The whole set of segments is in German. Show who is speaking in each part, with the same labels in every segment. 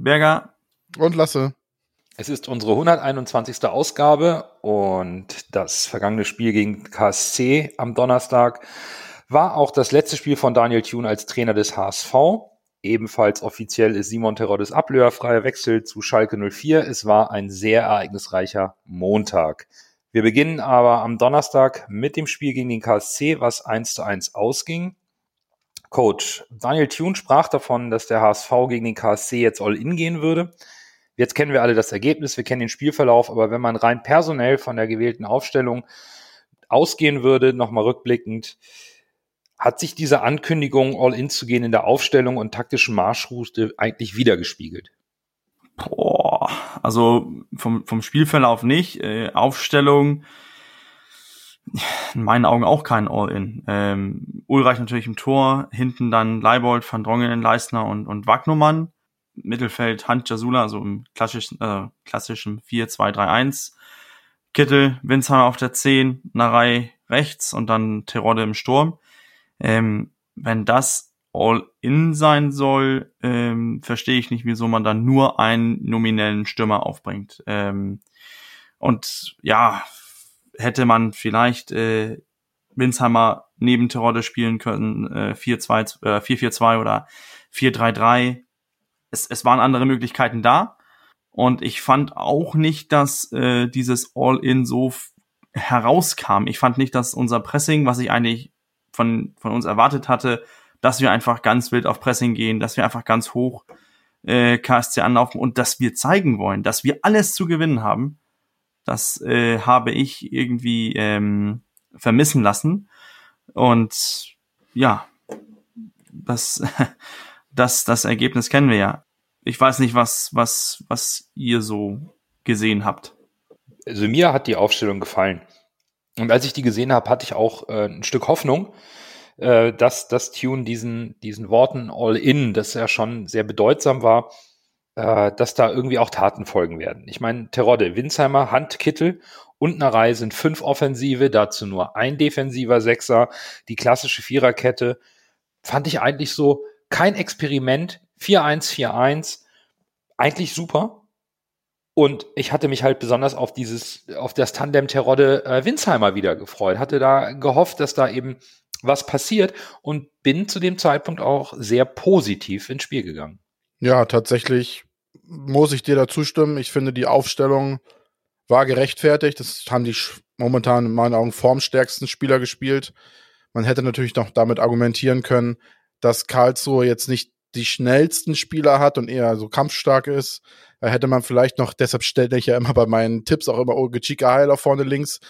Speaker 1: Berger
Speaker 2: und Lasse.
Speaker 3: Es ist unsere 121. Ausgabe und das vergangene Spiel gegen KSC am Donnerstag war auch das letzte Spiel von Daniel Thune als Trainer des HSV. Ebenfalls offiziell ist Simon Teroddes ablöherfreier Wechsel zu Schalke 04. Es war ein sehr ereignisreicher Montag. Wir beginnen aber am Donnerstag mit dem Spiel gegen den KSC, was 1 zu 1 ausging. Coach Daniel Thune sprach davon, dass der HSV gegen den KSC jetzt all in gehen würde. Jetzt kennen wir alle das Ergebnis, wir kennen den Spielverlauf, aber wenn man rein personell von der gewählten Aufstellung ausgehen würde, nochmal rückblickend, hat sich diese Ankündigung, all in zu gehen in der Aufstellung und taktischen Marschroute eigentlich wiedergespiegelt?
Speaker 1: Boah, also vom, vom Spielverlauf nicht. Äh, Aufstellung, in meinen Augen auch kein All-In. Ähm, Ulreich natürlich im Tor, hinten dann Leibold, Van Drongelen, Leistner und, und Wagnumann. Mittelfeld Hand Jasula, also im klassischen, äh, klassischen 4-2-3-1. Kittel, Winsheimer auf der 10, Narei rechts und dann Terodde im Sturm. Ähm, wenn das All-In sein soll, ähm, verstehe ich nicht, wieso man dann nur einen nominellen Stürmer aufbringt. Ähm, und ja, hätte man vielleicht äh, Winsheimer neben Terodde spielen können, äh, 4-2, äh, 4-4-2 oder 4-3-3. Es, es waren andere Möglichkeiten da. Und ich fand auch nicht, dass äh, dieses All-In so herauskam. Ich fand nicht, dass unser Pressing, was ich eigentlich von, von uns erwartet hatte, dass wir einfach ganz wild auf Pressing gehen, dass wir einfach ganz hoch äh, KSC anlaufen und dass wir zeigen wollen, dass wir alles zu gewinnen haben. Das äh, habe ich irgendwie ähm, vermissen lassen. Und ja, das, das, das Ergebnis kennen wir ja. Ich weiß nicht, was, was, was ihr so gesehen habt.
Speaker 3: Also mir hat die Aufstellung gefallen. Und als ich die gesehen habe, hatte ich auch äh, ein Stück Hoffnung, äh, dass das Tune diesen, diesen Worten All In, das ja schon sehr bedeutsam war, äh, dass da irgendwie auch Taten folgen werden. Ich meine, Terodde, Winsheimer, Handkittel und Narei sind fünf Offensive, dazu nur ein defensiver Sechser, die klassische Viererkette. Fand ich eigentlich so kein Experiment. 4-1-4-1, eigentlich super. Und ich hatte mich halt besonders auf dieses, auf das Tandem Terodde äh, Winsheimer wieder gefreut. Hatte da gehofft, dass da eben was passiert und bin zu dem Zeitpunkt auch sehr positiv ins Spiel gegangen.
Speaker 2: Ja, tatsächlich muss ich dir da zustimmen. Ich finde, die Aufstellung war gerechtfertigt. Das haben die momentan in meinen Augen formstärksten Spieler gespielt. Man hätte natürlich noch damit argumentieren können, dass Karlsruhe jetzt nicht die schnellsten Spieler hat und eher so kampfstark ist. Da hätte man vielleicht noch, deshalb stelle ich ja immer bei meinen Tipps auch immer Olge Chica Heiler vorne links,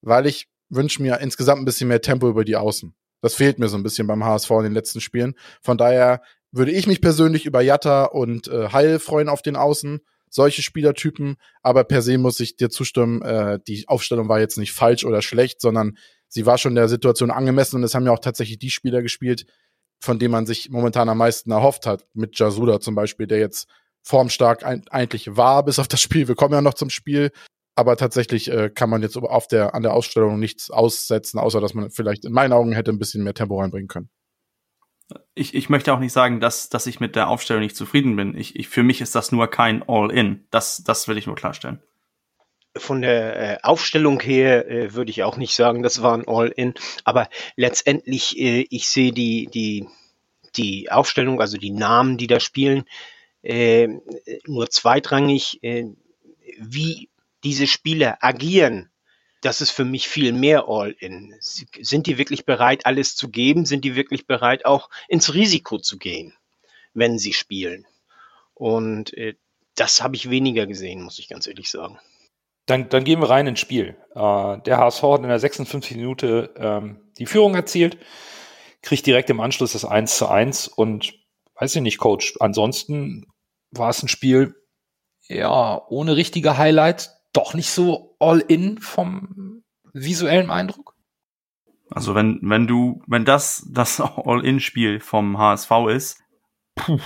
Speaker 2: weil ich wünsche mir insgesamt ein bisschen mehr Tempo über die Außen. Das fehlt mir so ein bisschen beim HSV in den letzten Spielen. Von daher würde ich mich persönlich über Jatta und äh, Heil freuen auf den Außen. Solche Spielertypen. Aber per se muss ich dir zustimmen, äh, die Aufstellung war jetzt nicht falsch oder schlecht, sondern sie war schon der Situation angemessen und es haben ja auch tatsächlich die Spieler gespielt, von denen man sich momentan am meisten erhofft hat. Mit Jasuda zum Beispiel, der jetzt formstark eigentlich war, bis auf das Spiel. Wir kommen ja noch zum Spiel. Aber tatsächlich äh, kann man jetzt auf der, an der Ausstellung nichts aussetzen, außer dass man vielleicht in meinen Augen hätte ein bisschen mehr Tempo reinbringen können.
Speaker 1: Ich, ich möchte auch nicht sagen, dass, dass ich mit der Aufstellung nicht zufrieden bin. Ich, ich, für mich ist das nur kein All-In. Das, das will ich nur klarstellen.
Speaker 4: Von der äh, Aufstellung her äh, würde ich auch nicht sagen, das war ein All-In. Aber letztendlich, äh, ich sehe die, die, die Aufstellung, also die Namen, die da spielen, äh, nur zweitrangig. Äh, wie diese Spieler agieren, das ist für mich viel mehr All-in. Sind die wirklich bereit, alles zu geben? Sind die wirklich bereit, auch ins Risiko zu gehen, wenn sie spielen? Und äh, das habe ich weniger gesehen, muss ich ganz ehrlich sagen.
Speaker 3: Dann, dann gehen wir rein ins Spiel. Äh, der HSV hat in der 56 Minute ähm, die Führung erzielt, kriegt direkt im Anschluss das 1 zu 1 und weiß ich nicht, Coach, ansonsten war es ein Spiel, ja, ohne richtige Highlights, doch nicht so all in vom visuellen Eindruck?
Speaker 1: Also wenn, wenn du, wenn das das All-In-Spiel vom HSV ist, puh,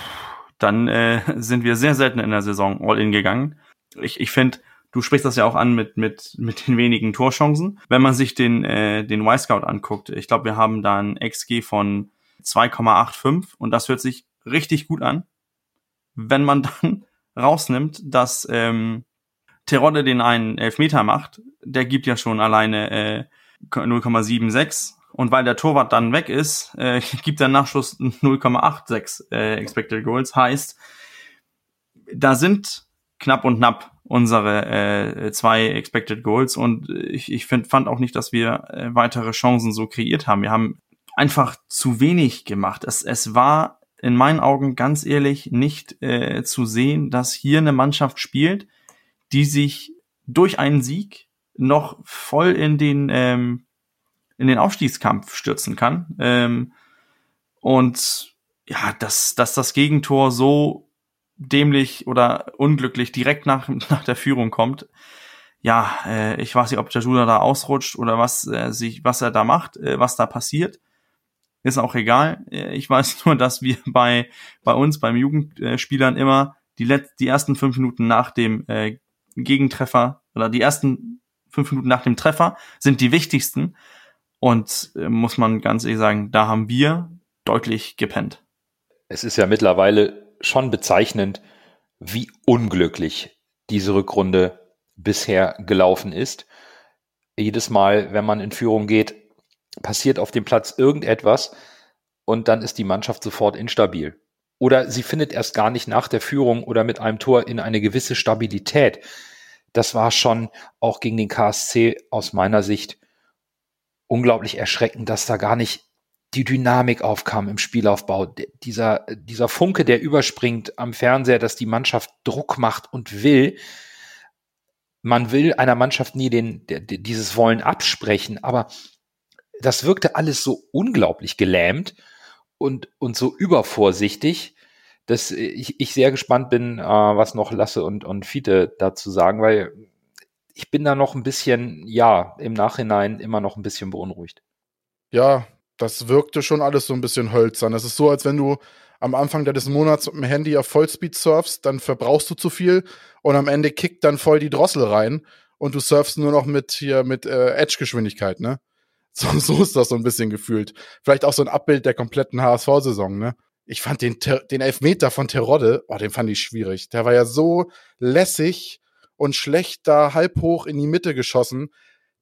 Speaker 1: dann äh, sind wir sehr selten in der Saison All-In gegangen. Ich, ich finde, du sprichst das ja auch an mit, mit, mit den wenigen Torchancen. Wenn man sich den, äh, den Y-Scout anguckt, ich glaube, wir haben da ein XG von 2,85 und das hört sich richtig gut an. Wenn man dann rausnimmt, dass ähm, Terodde den einen Elfmeter macht, der gibt ja schon alleine äh, 0,76 und weil der Torwart dann weg ist, äh, gibt der Nachschuss 0,86 äh, Expected Goals. Heißt, da sind knapp und knapp unsere äh, zwei Expected Goals und ich, ich find, fand auch nicht, dass wir äh, weitere Chancen so kreiert haben. Wir haben einfach zu wenig gemacht. Es, es war in meinen Augen ganz ehrlich nicht äh, zu sehen, dass hier eine Mannschaft spielt, die sich durch einen Sieg noch voll in den ähm, in den Aufstiegskampf stürzen kann. Ähm, und ja, dass, dass das Gegentor so dämlich oder unglücklich direkt nach, nach der Führung kommt. Ja, äh, ich weiß nicht, ob Jajula da ausrutscht oder was, äh, sich, was er da macht, äh, was da passiert. Ist auch egal. Äh, ich weiß nur, dass wir bei, bei uns, beim Jugendspielern immer die, Let die ersten fünf Minuten nach dem äh, Gegentreffer oder die ersten fünf Minuten nach dem Treffer sind die wichtigsten. Und äh, muss man ganz ehrlich sagen, da haben wir deutlich gepennt.
Speaker 3: Es ist ja mittlerweile schon bezeichnend, wie unglücklich diese Rückrunde bisher gelaufen ist. Jedes Mal, wenn man in Führung geht, passiert auf dem Platz irgendetwas und dann ist die Mannschaft sofort instabil. Oder sie findet erst gar nicht nach der Führung oder mit einem Tor in eine gewisse Stabilität. Das war schon auch gegen den KSC aus meiner Sicht unglaublich erschreckend, dass da gar nicht die Dynamik aufkam im Spielaufbau. Dieser, dieser Funke, der überspringt am Fernseher, dass die Mannschaft Druck macht und will. Man will einer Mannschaft nie den, dieses Wollen absprechen, aber das wirkte alles so unglaublich gelähmt und, und so übervorsichtig, dass ich, ich sehr gespannt bin, äh, was noch Lasse und, und Fiete dazu sagen, weil ich bin da noch ein bisschen, ja, im Nachhinein immer noch ein bisschen beunruhigt.
Speaker 2: Ja, das wirkte schon alles so ein bisschen hölzern. Es ist so, als wenn du am Anfang des Monats mit dem Handy auf Vollspeed surfst, dann verbrauchst du zu viel und am Ende kickt dann voll die Drossel rein und du surfst nur noch mit hier mit äh, Edge-Geschwindigkeit, ne? So, so ist das so ein bisschen gefühlt. Vielleicht auch so ein Abbild der kompletten HSV-Saison, ne? Ich fand den, den Elfmeter von Terodde, oh, den fand ich schwierig. Der war ja so lässig und schlecht da halb hoch in die Mitte geschossen,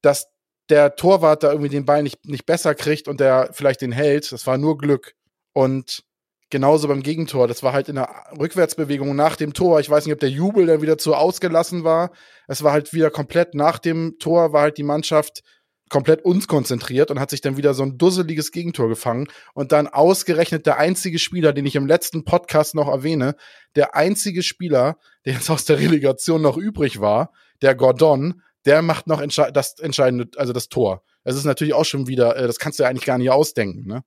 Speaker 2: dass der Torwart da irgendwie den Ball nicht, nicht besser kriegt und der vielleicht den hält. Das war nur Glück. Und genauso beim Gegentor. Das war halt in der Rückwärtsbewegung nach dem Tor. Ich weiß nicht, ob der Jubel dann wieder zu ausgelassen war. Es war halt wieder komplett nach dem Tor war halt die Mannschaft komplett uns konzentriert und hat sich dann wieder so ein dusseliges Gegentor gefangen und dann ausgerechnet der einzige Spieler, den ich im letzten Podcast noch erwähne, der einzige Spieler, der jetzt aus der Relegation noch übrig war, der Gordon, der macht noch entsche das entscheidende, also das Tor. Es ist natürlich auch schon wieder, äh, das kannst du ja eigentlich gar nicht ausdenken, ne?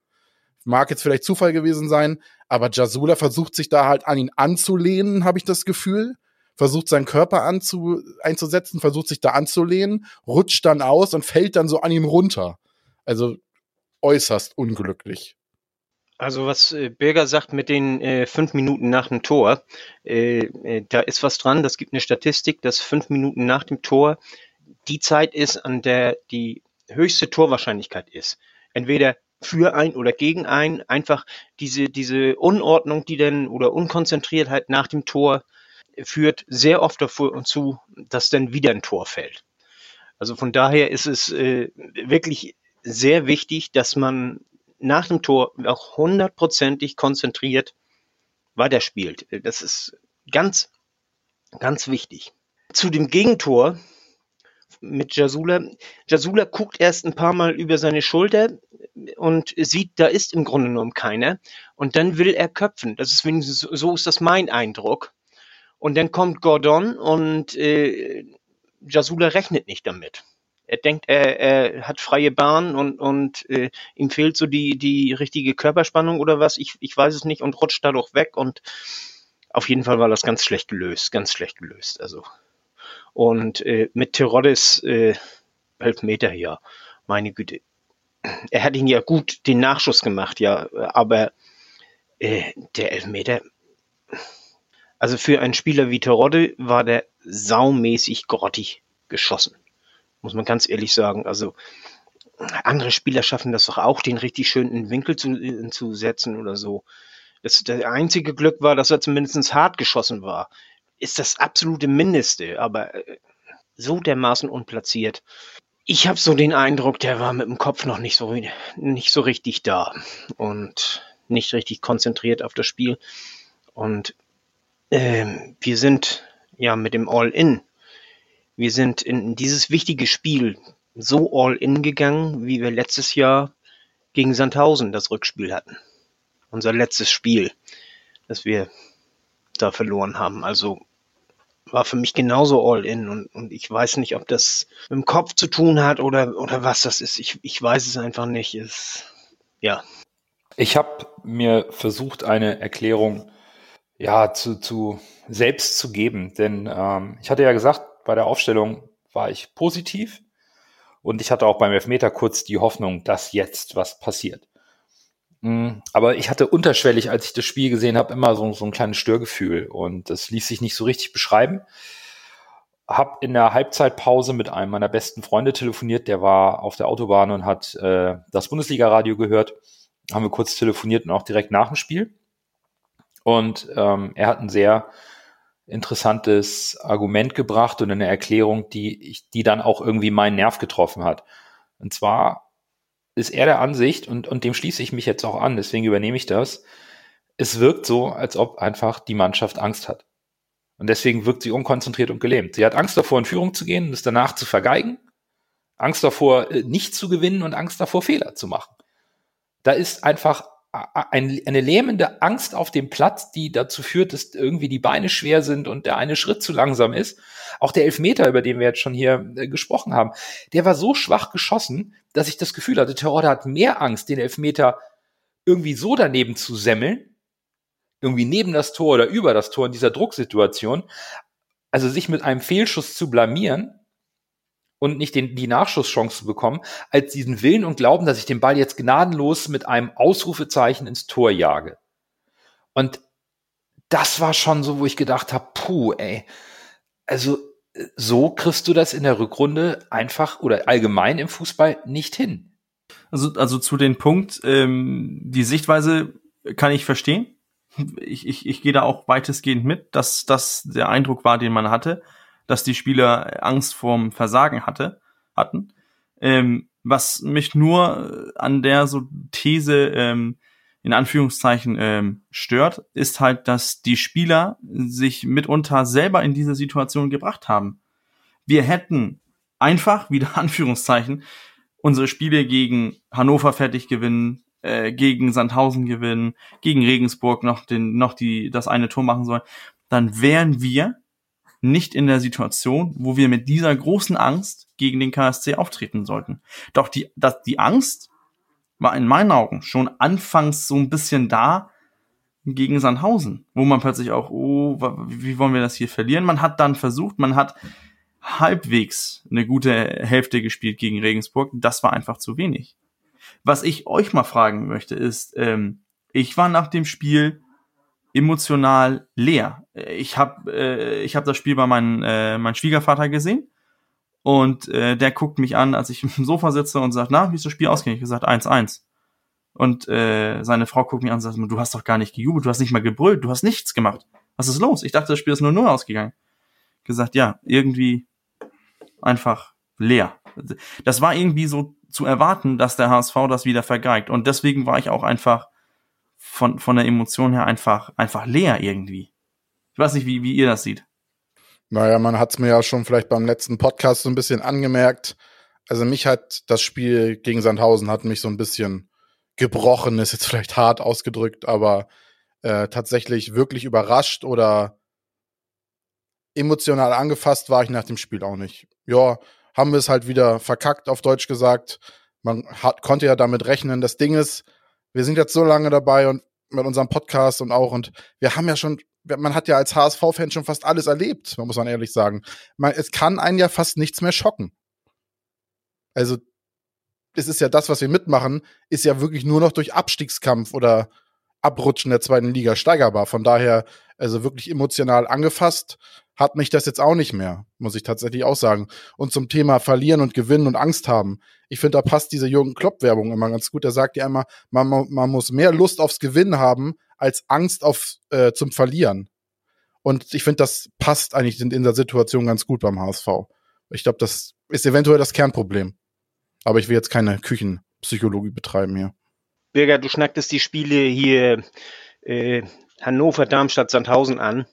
Speaker 2: Mag jetzt vielleicht Zufall gewesen sein, aber Jasula versucht sich da halt an ihn anzulehnen, habe ich das Gefühl versucht seinen Körper anzu, einzusetzen, versucht sich da anzulehnen, rutscht dann aus und fällt dann so an ihm runter. Also äußerst unglücklich.
Speaker 4: Also was äh, Birger sagt mit den äh, fünf Minuten nach dem Tor, äh, äh, da ist was dran. Das gibt eine Statistik, dass fünf Minuten nach dem Tor die Zeit ist, an der die höchste Torwahrscheinlichkeit ist. Entweder für ein oder gegen ein, einfach diese, diese Unordnung, die dann oder Unkonzentriertheit nach dem Tor führt sehr oft dazu, dass dann wieder ein Tor fällt. Also von daher ist es äh, wirklich sehr wichtig, dass man nach dem Tor auch hundertprozentig konzentriert weiterspielt. Das ist ganz, ganz wichtig. Zu dem Gegentor mit Jasula. Jasula guckt erst ein paar Mal über seine Schulter und sieht, da ist im Grunde genommen keiner. Und dann will er köpfen. Das ist wenigstens, so ist das mein Eindruck. Und dann kommt Gordon und äh, Jasula rechnet nicht damit. Er denkt, er, er hat freie Bahn und, und äh, ihm fehlt so die, die richtige Körperspannung oder was, ich, ich weiß es nicht, und rutscht dadurch weg und auf jeden Fall war das ganz schlecht gelöst, ganz schlecht gelöst. Also und äh, mit Teroddes äh, Elfmeter hier, meine Güte, er hat ihn ja gut den Nachschuss gemacht, ja, aber äh, der Elfmeter, also für einen Spieler wie Terodde war der saumäßig grottig geschossen, muss man ganz ehrlich sagen. Also andere Spieler schaffen das doch auch, den richtig schön in den Winkel zu, in, zu setzen oder so. Das, das einzige Glück war, dass er zumindest hart geschossen war. Ist das absolute Mindeste, aber äh, so dermaßen unplatziert. Ich habe so den Eindruck, der war mit dem Kopf noch nicht so, nicht so richtig da und nicht richtig konzentriert auf das Spiel. Und äh, wir sind ja mit dem All-In. Wir sind in dieses wichtige Spiel so All-In gegangen, wie wir letztes Jahr gegen Sandhausen das Rückspiel hatten. Unser letztes Spiel, das wir da verloren haben. Also war für mich genauso All-In und, und ich weiß nicht, ob das mit dem Kopf zu tun hat oder, oder was das ist. Ich, ich weiß es einfach nicht. Es, ja.
Speaker 3: Ich habe mir versucht, eine Erklärung ja zu, zu selbst zu geben, denn ähm, ich hatte ja gesagt, bei der Aufstellung war ich positiv und ich hatte auch beim Elfmeter kurz die Hoffnung, dass jetzt was passiert. Mm, aber ich hatte unterschwellig, als ich das Spiel gesehen habe, immer so, so ein kleines Störgefühl und das ließ sich nicht so richtig beschreiben. Hab in der Halbzeitpause mit einem meiner besten Freunde telefoniert, der war auf der Autobahn und hat äh, das Bundesliga-Radio gehört. Haben wir kurz telefoniert und auch direkt nach dem Spiel. Und ähm, er hat ein sehr interessantes Argument gebracht und eine Erklärung, die, die dann auch irgendwie meinen Nerv getroffen hat. Und zwar ist er der Ansicht, und, und dem schließe ich mich jetzt auch an, deswegen übernehme ich das, es wirkt so, als ob einfach die Mannschaft Angst hat. Und deswegen wirkt sie unkonzentriert und gelähmt. Sie hat Angst davor, in Führung zu gehen und es danach zu vergeigen, Angst davor, äh, nicht zu gewinnen und Angst davor, Fehler zu machen. Da ist einfach ein, eine lähmende Angst auf dem Platz, die dazu führt, dass irgendwie die Beine schwer sind und der eine Schritt zu langsam ist. Auch der Elfmeter, über den wir jetzt schon hier äh, gesprochen haben, der war so schwach geschossen, dass ich das Gefühl hatte, Terodde hat mehr Angst, den Elfmeter irgendwie so daneben zu semmeln, irgendwie neben das Tor oder über das Tor in dieser Drucksituation, also sich mit einem Fehlschuss zu blamieren, und nicht den, die Nachschusschance zu bekommen, als diesen Willen und Glauben, dass ich den Ball jetzt gnadenlos mit einem Ausrufezeichen ins Tor jage. Und das war schon so, wo ich gedacht habe, puh, ey, also so kriegst du das in der Rückrunde einfach oder allgemein im Fußball nicht hin.
Speaker 1: Also, also zu dem Punkt, ähm, die Sichtweise kann ich verstehen. Ich, ich, ich gehe da auch weitestgehend mit, dass das der Eindruck war, den man hatte dass die Spieler Angst vorm Versagen hatte, hatten. Ähm, was mich nur an der so These ähm, in Anführungszeichen ähm, stört, ist halt, dass die Spieler sich mitunter selber in diese Situation gebracht haben. Wir hätten einfach, wieder Anführungszeichen, unsere Spiele gegen Hannover fertig gewinnen, äh, gegen Sandhausen gewinnen, gegen Regensburg noch den, noch die, das eine Tor machen sollen, dann wären wir nicht in der Situation, wo wir mit dieser großen Angst gegen den KSC auftreten sollten. Doch die, das, die Angst war in meinen Augen schon anfangs so ein bisschen da gegen Sandhausen, wo man plötzlich auch, oh, wie wollen wir das hier verlieren? Man hat dann versucht, man hat halbwegs eine gute Hälfte gespielt gegen Regensburg. Das war einfach zu wenig. Was ich euch mal fragen möchte, ist, ähm, ich war nach dem Spiel emotional leer. Ich habe äh, ich hab das Spiel bei meinem äh, mein Schwiegervater gesehen und äh, der guckt mich an, als ich im Sofa sitze und sagt, na, wie ist das Spiel ausgegangen? Ich gesagt 1-1. Und äh, seine Frau guckt mich an und sagt, du hast doch gar nicht gejubelt, du hast nicht mal gebrüllt, du hast nichts gemacht. Was ist los? Ich dachte, das Spiel ist nur 0 ausgegangen. Gesagt, ja, irgendwie einfach leer. Das war irgendwie so zu erwarten, dass der HSV das wieder vergeigt. Und deswegen war ich auch einfach von, von der Emotion her einfach, einfach leer irgendwie. Ich weiß nicht, wie, wie ihr das seht.
Speaker 2: Naja, man hat es mir ja schon vielleicht beim letzten Podcast so ein bisschen angemerkt. Also mich hat das Spiel gegen Sandhausen hat mich so ein bisschen gebrochen, ist jetzt vielleicht hart ausgedrückt, aber äh, tatsächlich wirklich überrascht oder emotional angefasst war ich nach dem Spiel auch nicht. Ja, haben wir es halt wieder verkackt, auf Deutsch gesagt. Man hat, konnte ja damit rechnen. Das Ding ist, wir sind jetzt so lange dabei und mit unserem Podcast und auch und wir haben ja schon man hat ja als HSV-Fan schon fast alles erlebt, muss man ehrlich sagen. Man, es kann einen ja fast nichts mehr schocken. Also, es ist ja das, was wir mitmachen, ist ja wirklich nur noch durch Abstiegskampf oder Abrutschen der zweiten Liga steigerbar. Von daher, also wirklich emotional angefasst, hat mich das jetzt auch nicht mehr, muss ich tatsächlich auch sagen. Und zum Thema Verlieren und Gewinnen und Angst haben. Ich finde, da passt diese Jürgen Klopp-Werbung immer ganz gut. Der sagt ja immer, man, man muss mehr Lust aufs Gewinnen haben, als Angst auf, äh, zum Verlieren. Und ich finde, das passt eigentlich in, in der Situation ganz gut beim HSV. Ich glaube, das ist eventuell das Kernproblem. Aber ich will jetzt keine Küchenpsychologie betreiben hier.
Speaker 4: Birger, du schnacktest die Spiele hier äh, Hannover, Darmstadt, Sandhausen an,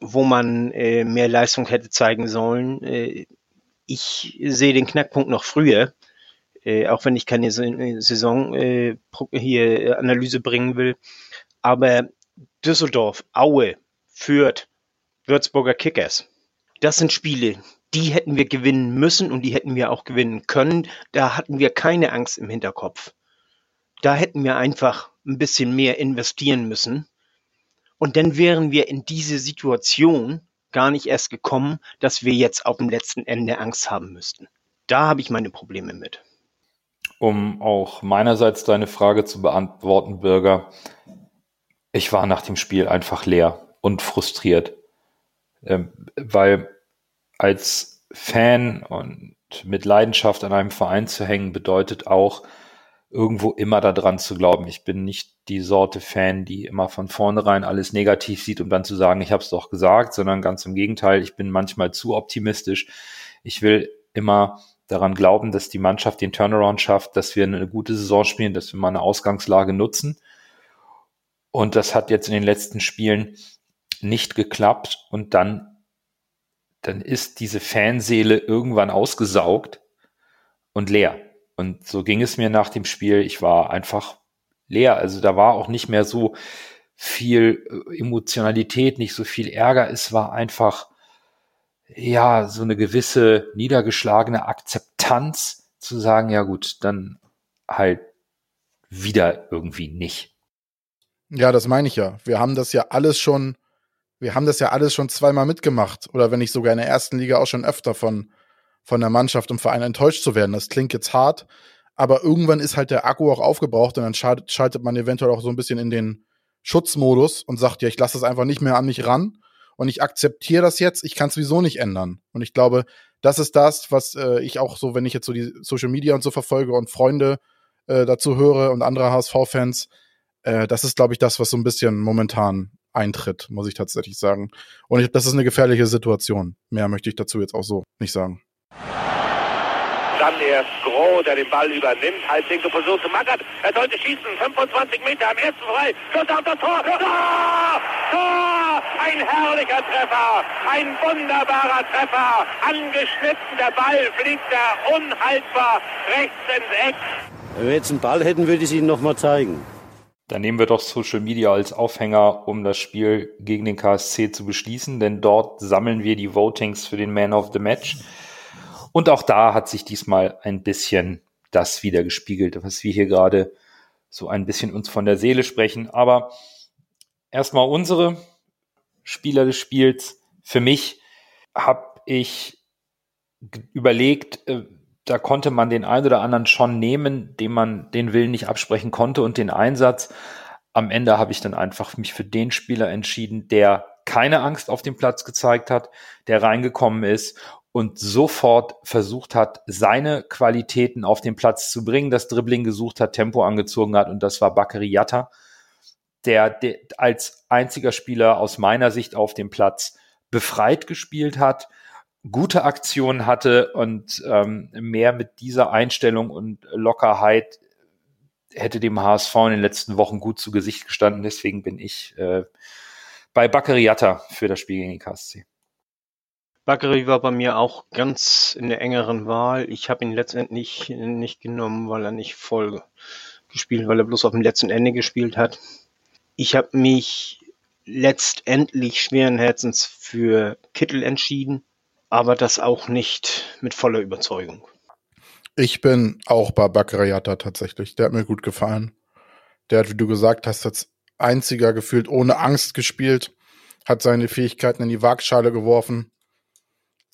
Speaker 4: wo man äh, mehr Leistung hätte zeigen sollen. Äh, ich sehe den Knackpunkt noch früher, äh, auch wenn ich keine Saison äh, hier äh, Analyse bringen will. Aber Düsseldorf, Aue, Fürth, Würzburger Kickers, das sind Spiele, die hätten wir gewinnen müssen und die hätten wir auch gewinnen können. Da hatten wir keine Angst im Hinterkopf. Da hätten wir einfach ein bisschen mehr investieren müssen. Und dann wären wir in diese Situation gar nicht erst gekommen, dass wir jetzt auf dem letzten Ende Angst haben müssten. Da habe ich meine Probleme mit.
Speaker 3: Um auch meinerseits deine Frage zu beantworten, Bürger, ich war nach dem Spiel einfach leer und frustriert, ähm, weil als Fan und mit Leidenschaft an einem Verein zu hängen bedeutet auch, irgendwo immer daran zu glauben. Ich bin nicht die Sorte Fan, die immer von vornherein alles negativ sieht, um dann zu sagen, ich habe es doch gesagt, sondern ganz im Gegenteil, ich bin manchmal zu optimistisch. Ich will immer daran glauben, dass die Mannschaft den Turnaround schafft, dass wir eine gute Saison spielen, dass wir mal eine Ausgangslage nutzen. Und das hat jetzt in den letzten Spielen nicht geklappt und dann, dann ist diese Fanseele irgendwann ausgesaugt und leer. Und so ging es mir nach dem Spiel. Ich war einfach leer. Also da war auch nicht mehr so viel äh, Emotionalität, nicht so viel Ärger. Es war einfach, ja, so eine gewisse niedergeschlagene Akzeptanz zu sagen, ja gut, dann halt wieder irgendwie nicht.
Speaker 2: Ja, das meine ich ja. Wir haben das ja alles schon, wir haben das ja alles schon zweimal mitgemacht. Oder wenn nicht sogar in der ersten Liga auch schon öfter von, von der Mannschaft und Verein enttäuscht zu werden. Das klingt jetzt hart, aber irgendwann ist halt der Akku auch aufgebraucht und dann schaltet, man eventuell auch so ein bisschen in den Schutzmodus und sagt, ja, ich lasse das einfach nicht mehr an mich ran und ich akzeptiere das jetzt, ich kann es sowieso nicht ändern. Und ich glaube, das ist das, was äh, ich auch so, wenn ich jetzt so die Social Media und so verfolge und Freunde äh, dazu höre und andere HSV-Fans, äh, das ist, glaube ich, das, was so ein bisschen momentan eintritt, muss ich tatsächlich sagen. Und ich, das ist eine gefährliche Situation. Mehr möchte ich dazu jetzt auch so nicht sagen.
Speaker 5: Dann erst Groh, der den Ball übernimmt. Halblinke Position zu Mackert. Er sollte schießen. 25 Meter am ersten frei. Schuss auf das Tor. Tor! Tor! Ein herrlicher Treffer. Ein wunderbarer Treffer. Angeschnitten. Der Ball fliegt da unhaltbar rechts ins Eck.
Speaker 6: Wenn wir jetzt einen Ball hätten, würde ich es Ihnen nochmal zeigen.
Speaker 3: Dann nehmen wir doch Social Media als Aufhänger, um das Spiel gegen den KSC zu beschließen, denn dort sammeln wir die Votings für den Man of the Match. Und auch da hat sich diesmal ein bisschen das wieder gespiegelt, was wir hier gerade so ein bisschen uns von der Seele sprechen. Aber erstmal unsere Spieler des Spiels. Für mich habe ich überlegt, äh, da konnte man den einen oder anderen schon nehmen, dem man den Willen nicht absprechen konnte und den Einsatz. Am Ende habe ich dann einfach mich für den Spieler entschieden, der keine Angst auf dem Platz gezeigt hat, der reingekommen ist und sofort versucht hat, seine Qualitäten auf den Platz zu bringen, das Dribbling gesucht hat, Tempo angezogen hat und das war Bakary Yatta, der, der als einziger Spieler aus meiner Sicht auf dem Platz befreit gespielt hat, gute Aktionen hatte und ähm, mehr mit dieser Einstellung und Lockerheit hätte dem HSV in den letzten Wochen gut zu Gesicht gestanden. Deswegen bin ich äh, bei Bakary Yatta für das Spiel gegen die KSC.
Speaker 4: Bakary war bei mir auch ganz in der engeren Wahl. Ich habe ihn letztendlich nicht genommen, weil er nicht voll gespielt, weil er bloß auf dem letzten Ende gespielt hat. Ich habe mich letztendlich schweren Herzens für Kittel entschieden, aber das auch nicht mit voller Überzeugung.
Speaker 2: Ich bin auch bei Bakariata tatsächlich. Der hat mir gut gefallen. Der hat, wie du gesagt hast, als einziger gefühlt ohne Angst gespielt hat seine Fähigkeiten in die Waagschale geworfen.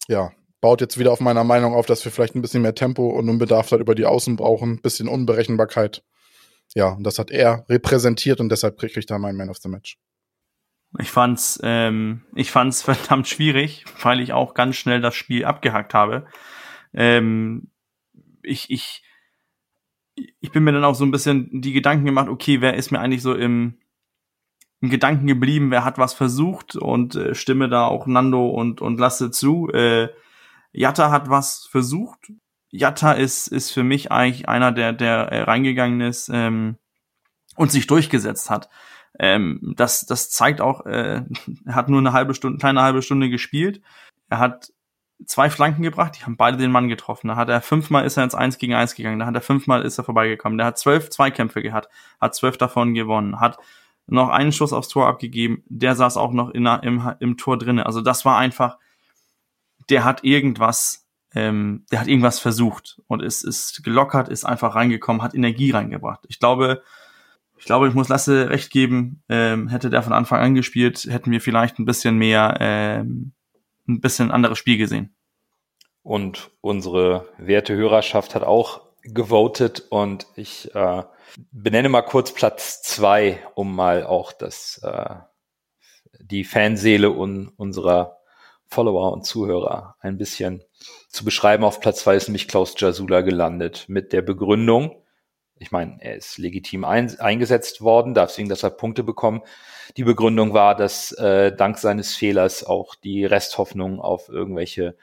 Speaker 2: Ja, baut jetzt wieder auf meiner Meinung auf, dass wir vielleicht ein bisschen mehr Tempo und Unbedarftheit über die Außen brauchen, ein bisschen Unberechenbarkeit. Ja, und das hat er repräsentiert und deshalb kriege ich da meinen Man of the Match.
Speaker 1: Ich fand's, ähm, ich fand's verdammt schwierig, weil ich auch ganz schnell das Spiel abgehackt habe. Ähm, ich, ich, ich bin mir dann auch so ein bisschen die Gedanken gemacht, okay, wer ist mir eigentlich so im, im Gedanken geblieben, wer hat was versucht und äh, stimme da auch Nando und, und Lasse zu. Äh, Jatta hat was versucht. Jatta ist, ist für mich eigentlich einer, der, der äh, reingegangen ist ähm, und sich durchgesetzt hat. Ähm, das, das zeigt auch, äh, er hat nur eine halbe Stunde, kleine halbe Stunde gespielt. Er hat zwei Flanken gebracht, die haben beide den Mann getroffen. Da hat er fünfmal ist er ins Eins gegen Eins gegangen, da hat er fünfmal ist er vorbeigekommen. Der hat zwölf Zweikämpfe gehabt, hat zwölf davon gewonnen, hat noch einen Schuss aufs Tor abgegeben, der saß auch noch in, im, im Tor drinne. Also das war einfach, der hat irgendwas, ähm, der hat irgendwas versucht und ist, ist gelockert, ist einfach reingekommen, hat Energie reingebracht. Ich glaube, ich glaube, ich muss Lasse recht geben. Ähm, hätte der von Anfang an gespielt, hätten wir vielleicht ein bisschen mehr, ähm, ein bisschen anderes Spiel gesehen.
Speaker 3: Und unsere werte Hörerschaft hat auch gewotet und ich äh, benenne mal kurz Platz zwei, um mal auch das äh, die Fanseele un unserer Follower und Zuhörer ein bisschen zu beschreiben. Auf Platz zwei ist nämlich Klaus Jasula gelandet mit der Begründung, ich meine, er ist legitim ein, eingesetzt worden, deswegen, dass er Punkte bekommen. Die Begründung war, dass äh, dank seines Fehlers auch die Resthoffnungen auf irgendwelche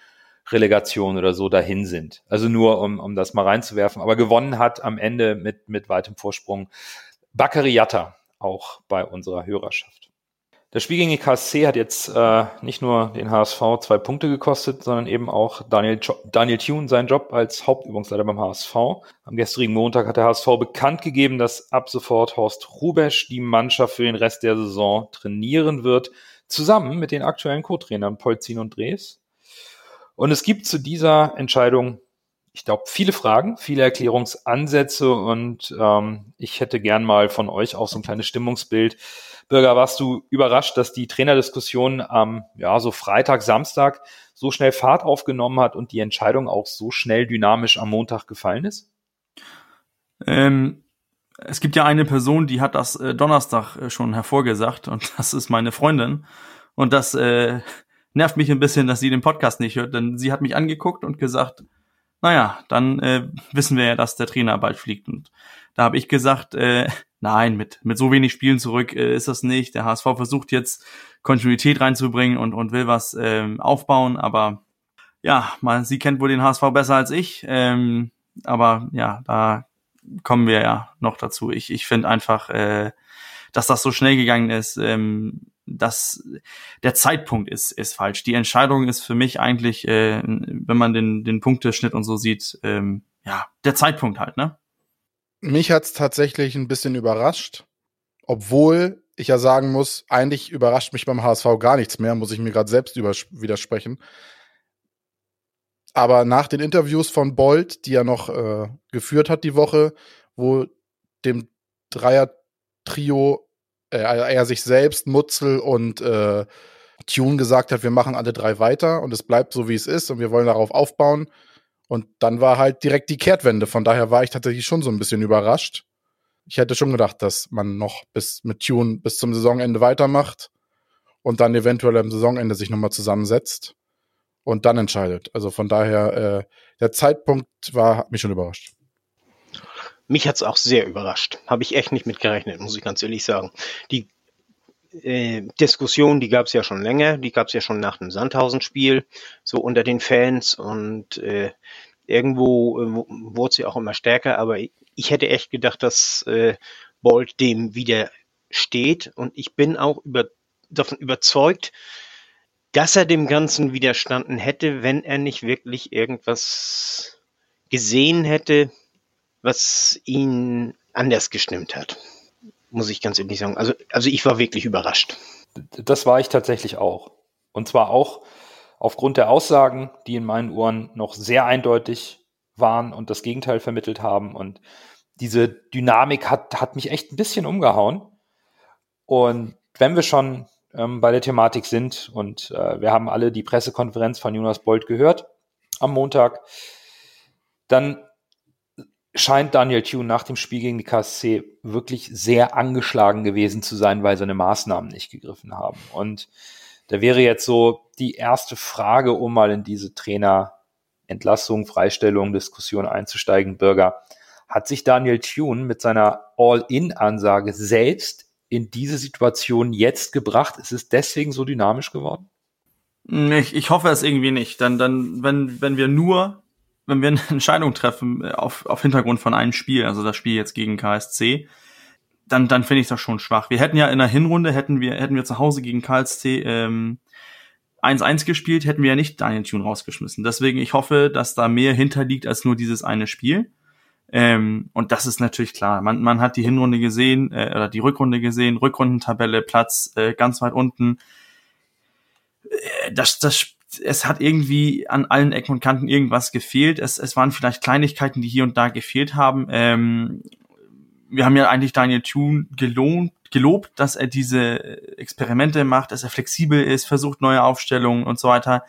Speaker 3: Relegation oder so dahin sind. Also nur, um, um das mal reinzuwerfen. Aber gewonnen hat am Ende mit, mit weitem Vorsprung Bakary Yatta, auch bei unserer Hörerschaft. Das Spiel gegen die KSC hat jetzt äh, nicht nur den HSV zwei Punkte gekostet, sondern eben auch Daniel, jo Daniel Thune seinen Job als Hauptübungsleiter beim HSV. Am gestrigen Montag hat der HSV bekannt gegeben, dass ab sofort Horst Rubesch die Mannschaft für den Rest der Saison trainieren wird, zusammen mit den aktuellen Co-Trainern Polzin und Drees. Und es gibt zu dieser Entscheidung, ich glaube, viele Fragen, viele Erklärungsansätze und ähm, ich hätte gern mal von euch auch so ein kleines Stimmungsbild Bürger, warst du überrascht, dass die Trainerdiskussion am, ja, so Freitag, Samstag so schnell Fahrt aufgenommen hat und die Entscheidung auch so schnell dynamisch am Montag gefallen ist?
Speaker 1: Ähm, es gibt ja eine Person, die hat das äh, Donnerstag äh, schon hervorgesagt und das ist meine Freundin. Und das äh, nervt mich ein bisschen, dass sie den Podcast nicht hört, denn sie hat mich angeguckt und gesagt, naja, dann äh, wissen wir ja, dass der Trainer bald fliegt. Und da habe ich gesagt, äh, nein, mit, mit so wenig Spielen zurück äh, ist das nicht. Der HSV versucht jetzt Kontinuität reinzubringen und, und will was ähm, aufbauen, aber ja, man, sie kennt wohl den HSV besser als ich. Ähm, aber ja, da kommen wir ja noch dazu. Ich, ich finde einfach, äh, dass das so schnell gegangen ist, ähm, dass der Zeitpunkt ist, ist falsch. Die Entscheidung ist für mich eigentlich, äh, wenn man den, den Punkteschnitt und so sieht, ähm, ja, der Zeitpunkt halt, ne?
Speaker 2: Mich hat's tatsächlich ein bisschen überrascht, obwohl ich ja sagen muss, eigentlich überrascht mich beim HSV gar nichts mehr, muss ich mir gerade selbst widersprechen. Aber nach den Interviews von Bolt, die er noch äh, geführt hat die Woche, wo dem Dreier-Trio äh, er sich selbst, Mutzel und äh, Tune gesagt hat, wir machen alle drei weiter und es bleibt so, wie es ist und wir wollen darauf aufbauen, und dann war halt direkt die Kehrtwende. Von daher war ich tatsächlich schon so ein bisschen überrascht. Ich hätte schon gedacht, dass man noch bis mit Tune bis zum Saisonende weitermacht und dann eventuell am Saisonende sich nochmal zusammensetzt und dann entscheidet. Also von daher, äh, der Zeitpunkt war, hat mich schon überrascht.
Speaker 4: Mich hat's auch sehr überrascht. Habe ich echt nicht mitgerechnet, muss ich ganz ehrlich sagen. Die äh, Diskussion, die gab's ja schon länger, die gab's ja schon nach dem Sandhausen-Spiel, so unter den Fans. Und äh, irgendwo äh, wurde sie auch immer stärker, aber ich, hätte echt gedacht, dass äh, Bolt dem widersteht und ich bin auch über, davon überzeugt, dass er dem Ganzen widerstanden hätte, wenn er nicht wirklich irgendwas gesehen hätte, was ihn anders gestimmt hat muss ich ganz ehrlich sagen. Also, also ich war wirklich überrascht.
Speaker 3: Das war ich tatsächlich auch. Und zwar auch aufgrund der Aussagen, die in meinen Ohren noch sehr eindeutig waren und das Gegenteil vermittelt haben. Und diese Dynamik hat, hat mich echt ein bisschen umgehauen. Und wenn wir schon ähm, bei der Thematik sind. Und äh, wir haben alle die Pressekonferenz von Jonas Bolt gehört am Montag. Dann scheint Daniel Thune nach dem Spiel gegen die KSC wirklich sehr angeschlagen gewesen zu sein, weil seine Maßnahmen nicht gegriffen haben. Und da wäre jetzt so die erste Frage, um mal in diese Trainerentlassung, Freistellung, Diskussion einzusteigen, Bürger. Hat sich Daniel Thune mit seiner All-In-Ansage selbst in diese Situation jetzt gebracht? Ist es deswegen so dynamisch geworden?
Speaker 1: Ich, ich hoffe es irgendwie nicht. Dann, dann, wenn, wenn wir nur, wenn wir eine Entscheidung treffen äh, auf, auf Hintergrund von einem Spiel, also das Spiel jetzt gegen KSC, dann, dann finde ich das schon schwach. Wir hätten ja in der Hinrunde, hätten wir, hätten wir zu Hause gegen KSC ähm, 1-1 gespielt, hätten wir ja nicht Daniel Thune rausgeschmissen. Deswegen, ich hoffe, dass da mehr hinterliegt als nur dieses eine Spiel. Ähm, und das ist natürlich klar. Man, man hat die Hinrunde gesehen, äh, oder die Rückrunde gesehen, Rückrundentabelle, Platz äh, ganz weit unten. Äh, das, das, es hat irgendwie an allen Ecken und Kanten irgendwas gefehlt. Es, es waren vielleicht Kleinigkeiten, die hier und da gefehlt haben. Ähm, wir haben ja eigentlich Daniel Thune gelohnt, gelobt, dass er diese Experimente macht, dass er flexibel ist, versucht neue Aufstellungen und so weiter.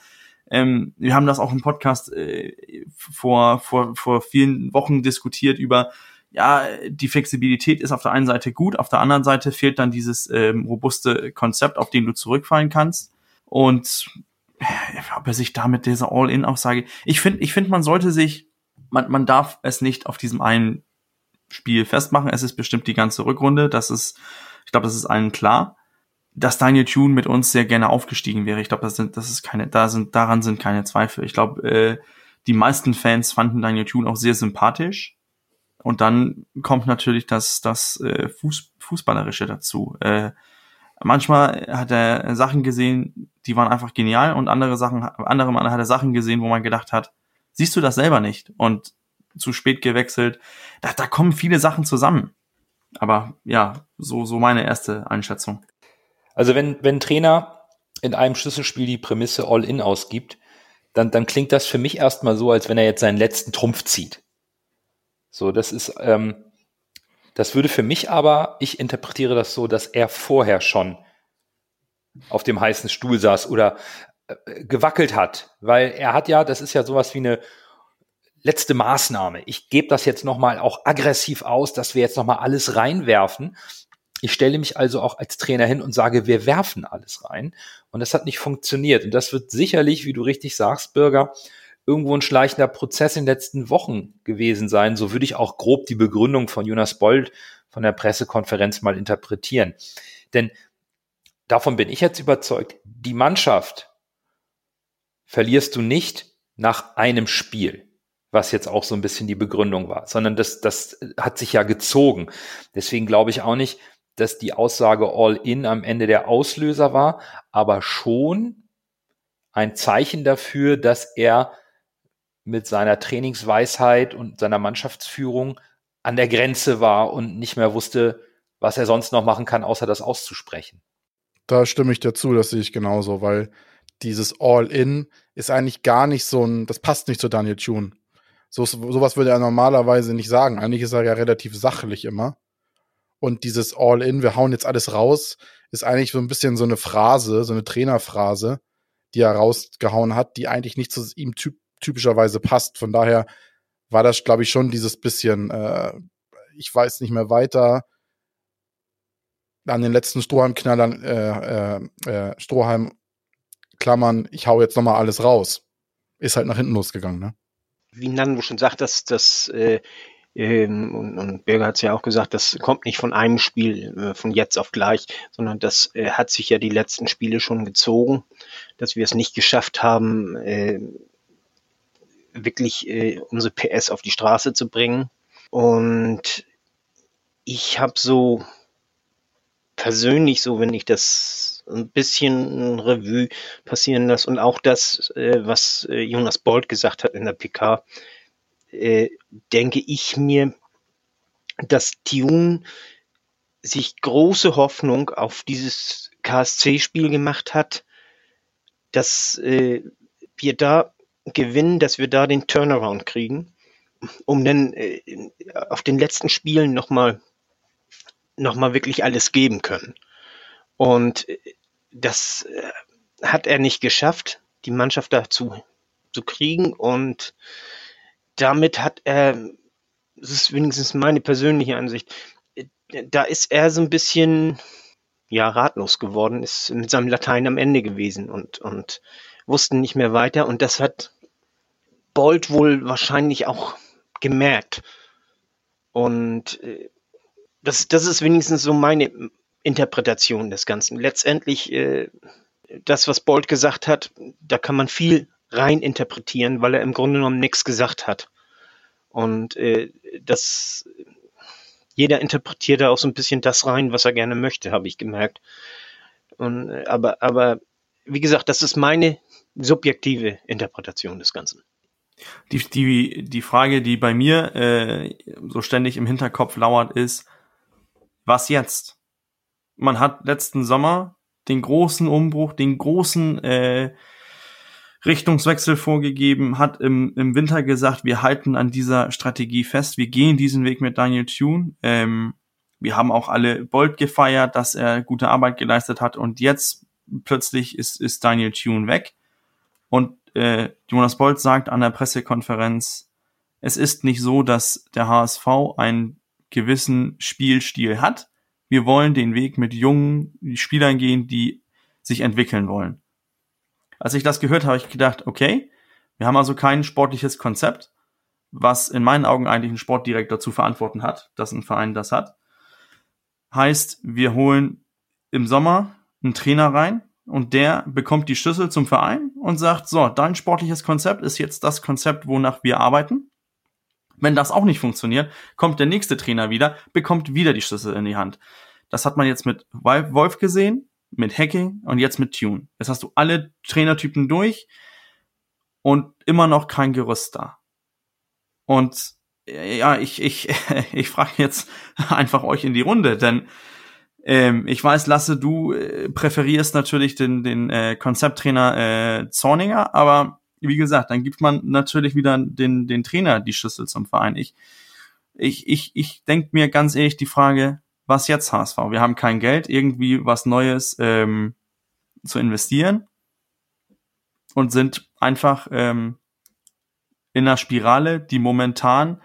Speaker 1: Ähm, wir haben das auch im Podcast äh, vor, vor, vor vielen Wochen diskutiert über, ja, die Flexibilität ist auf der einen Seite gut, auf der anderen Seite fehlt dann dieses ähm, robuste Konzept, auf den du zurückfallen kannst. Und ob er sich damit diese All-In-Aussage, ich finde, ich finde, man sollte sich, man, man darf es nicht auf diesem einen Spiel festmachen. Es ist bestimmt die ganze Rückrunde. Das ist, ich glaube, das ist allen klar dass Daniel Thune mit uns sehr gerne aufgestiegen wäre. Ich glaube, das sind, das ist keine, da sind, daran sind keine Zweifel. Ich glaube, äh, die meisten Fans fanden Daniel Thune auch sehr sympathisch. Und dann kommt natürlich das, das äh, Fuß, Fußballerische dazu. Äh, manchmal hat er Sachen gesehen, die waren einfach genial und andere Sachen, andere Mal hat er Sachen gesehen, wo man gedacht hat, siehst du das selber nicht? Und zu spät gewechselt. Da, da kommen viele Sachen zusammen. Aber ja, so, so meine erste Einschätzung.
Speaker 3: Also wenn, wenn Trainer in einem Schlüsselspiel die Prämisse All-In ausgibt, dann, dann klingt das für mich erstmal so, als wenn er jetzt seinen letzten Trumpf zieht. So, das ist, ähm, das würde für mich aber, ich interpretiere das so, dass er vorher schon auf dem heißen Stuhl saß oder äh, gewackelt hat, weil er hat ja, das ist ja sowas wie eine letzte Maßnahme. Ich gebe das jetzt nochmal auch aggressiv aus, dass wir jetzt nochmal alles reinwerfen. Ich stelle mich also auch als Trainer hin und sage, wir werfen alles rein. Und das hat nicht funktioniert. Und das wird sicherlich, wie du richtig sagst, Bürger, irgendwo ein schleichender Prozess in den letzten Wochen gewesen sein. So würde ich auch grob die Begründung von Jonas Bold von der Pressekonferenz mal interpretieren. Denn davon bin ich jetzt überzeugt, die Mannschaft verlierst du nicht nach einem Spiel, was jetzt auch so ein bisschen die Begründung war, sondern das, das hat sich ja gezogen. Deswegen glaube ich auch nicht, dass die Aussage All-In am Ende der Auslöser war, aber schon ein Zeichen dafür, dass er mit seiner Trainingsweisheit und seiner Mannschaftsführung an der Grenze war und nicht mehr wusste, was er sonst noch machen kann, außer das auszusprechen.
Speaker 2: Da stimme ich dazu, das sehe ich genauso, weil dieses All-In ist eigentlich gar nicht so ein, das passt nicht zu Daniel Thune. So, sowas würde er normalerweise nicht sagen. Eigentlich ist er ja relativ sachlich immer. Und dieses All-In, wir hauen jetzt alles raus, ist eigentlich so ein bisschen so eine Phrase, so eine Trainerphrase, die er rausgehauen hat, die eigentlich nicht zu ihm typ typischerweise passt. Von daher war das, glaube ich, schon dieses bisschen, äh, ich weiß nicht mehr weiter, an den letzten Strohhalmknallern, äh, äh, äh, Strohhalmklammern, ich hau jetzt nochmal alles raus. Ist halt nach hinten losgegangen, ne?
Speaker 4: Wie Nando schon sagt, dass das äh, ähm, und, und Berger hat es ja auch gesagt, das kommt nicht von einem Spiel äh, von jetzt auf gleich, sondern das äh, hat sich ja die letzten Spiele schon gezogen, dass wir es nicht geschafft haben, äh, wirklich äh, unsere PS auf die Straße zu bringen. Und ich habe so persönlich so, wenn ich das ein bisschen Revue passieren lasse und auch das, äh, was äh, Jonas Bolt gesagt hat in der PK, äh, denke ich mir, dass Tune sich große Hoffnung auf dieses KSC-Spiel gemacht hat, dass äh, wir da gewinnen, dass wir da den Turnaround kriegen, um dann äh, auf den letzten Spielen nochmal noch mal wirklich alles geben können. Und äh, das äh, hat er nicht geschafft, die Mannschaft dazu zu kriegen und damit hat er, das ist wenigstens meine persönliche Ansicht, da ist er so ein bisschen ja ratlos geworden, ist mit seinem Latein am Ende gewesen und und wussten nicht mehr weiter und das hat Bolt wohl wahrscheinlich auch gemerkt. Und äh, das, das ist wenigstens so meine Interpretation des Ganzen. Letztendlich, äh, das, was Bolt gesagt hat, da kann man viel rein interpretieren, weil er im Grunde genommen nichts gesagt hat. Und äh, das, jeder interpretiert da auch so ein bisschen das rein, was er gerne möchte, habe ich gemerkt. Und, äh, aber, aber wie gesagt, das ist meine subjektive Interpretation des Ganzen.
Speaker 1: Die, die, die Frage, die bei mir äh, so ständig im Hinterkopf lauert, ist, was jetzt? Man hat letzten Sommer den großen Umbruch, den großen äh, Richtungswechsel vorgegeben, hat im, im Winter gesagt, wir halten an dieser Strategie fest, wir gehen diesen Weg mit Daniel Thune. Ähm, wir haben auch alle Bolt gefeiert, dass er gute Arbeit geleistet hat und jetzt plötzlich ist, ist Daniel Thune weg. Und äh, Jonas Bolt sagt an der Pressekonferenz, es ist nicht so, dass der HSV einen gewissen Spielstil hat. Wir wollen den Weg mit jungen Spielern gehen, die sich entwickeln wollen. Als ich das gehört habe, habe ich gedacht, okay, wir haben also kein sportliches Konzept, was in meinen Augen eigentlich ein Sportdirektor zu verantworten hat, dass ein Verein das hat. Heißt, wir holen im Sommer einen Trainer rein, und der bekommt die Schlüssel zum Verein und sagt, so, dein sportliches Konzept ist jetzt das Konzept, wonach wir arbeiten. Wenn das auch nicht funktioniert, kommt der nächste Trainer wieder, bekommt wieder die Schlüssel in die Hand. Das hat man jetzt mit Wolf gesehen, mit Hacking und jetzt mit Tune. Jetzt hast du alle Trainertypen durch und immer noch kein Gerüst da. Und ja, ich, ich, ich frage jetzt einfach euch in die Runde, denn ähm, ich weiß, Lasse, du äh, präferierst natürlich den, den äh, Konzepttrainer äh, Zorninger, aber wie gesagt, dann gibt man natürlich wieder den, den Trainer die Schlüssel zum Verein. Ich, ich, ich, ich denke mir ganz ehrlich die Frage, was jetzt HSV? Wir haben kein Geld, irgendwie was Neues ähm, zu investieren und sind einfach ähm, in einer Spirale, die momentan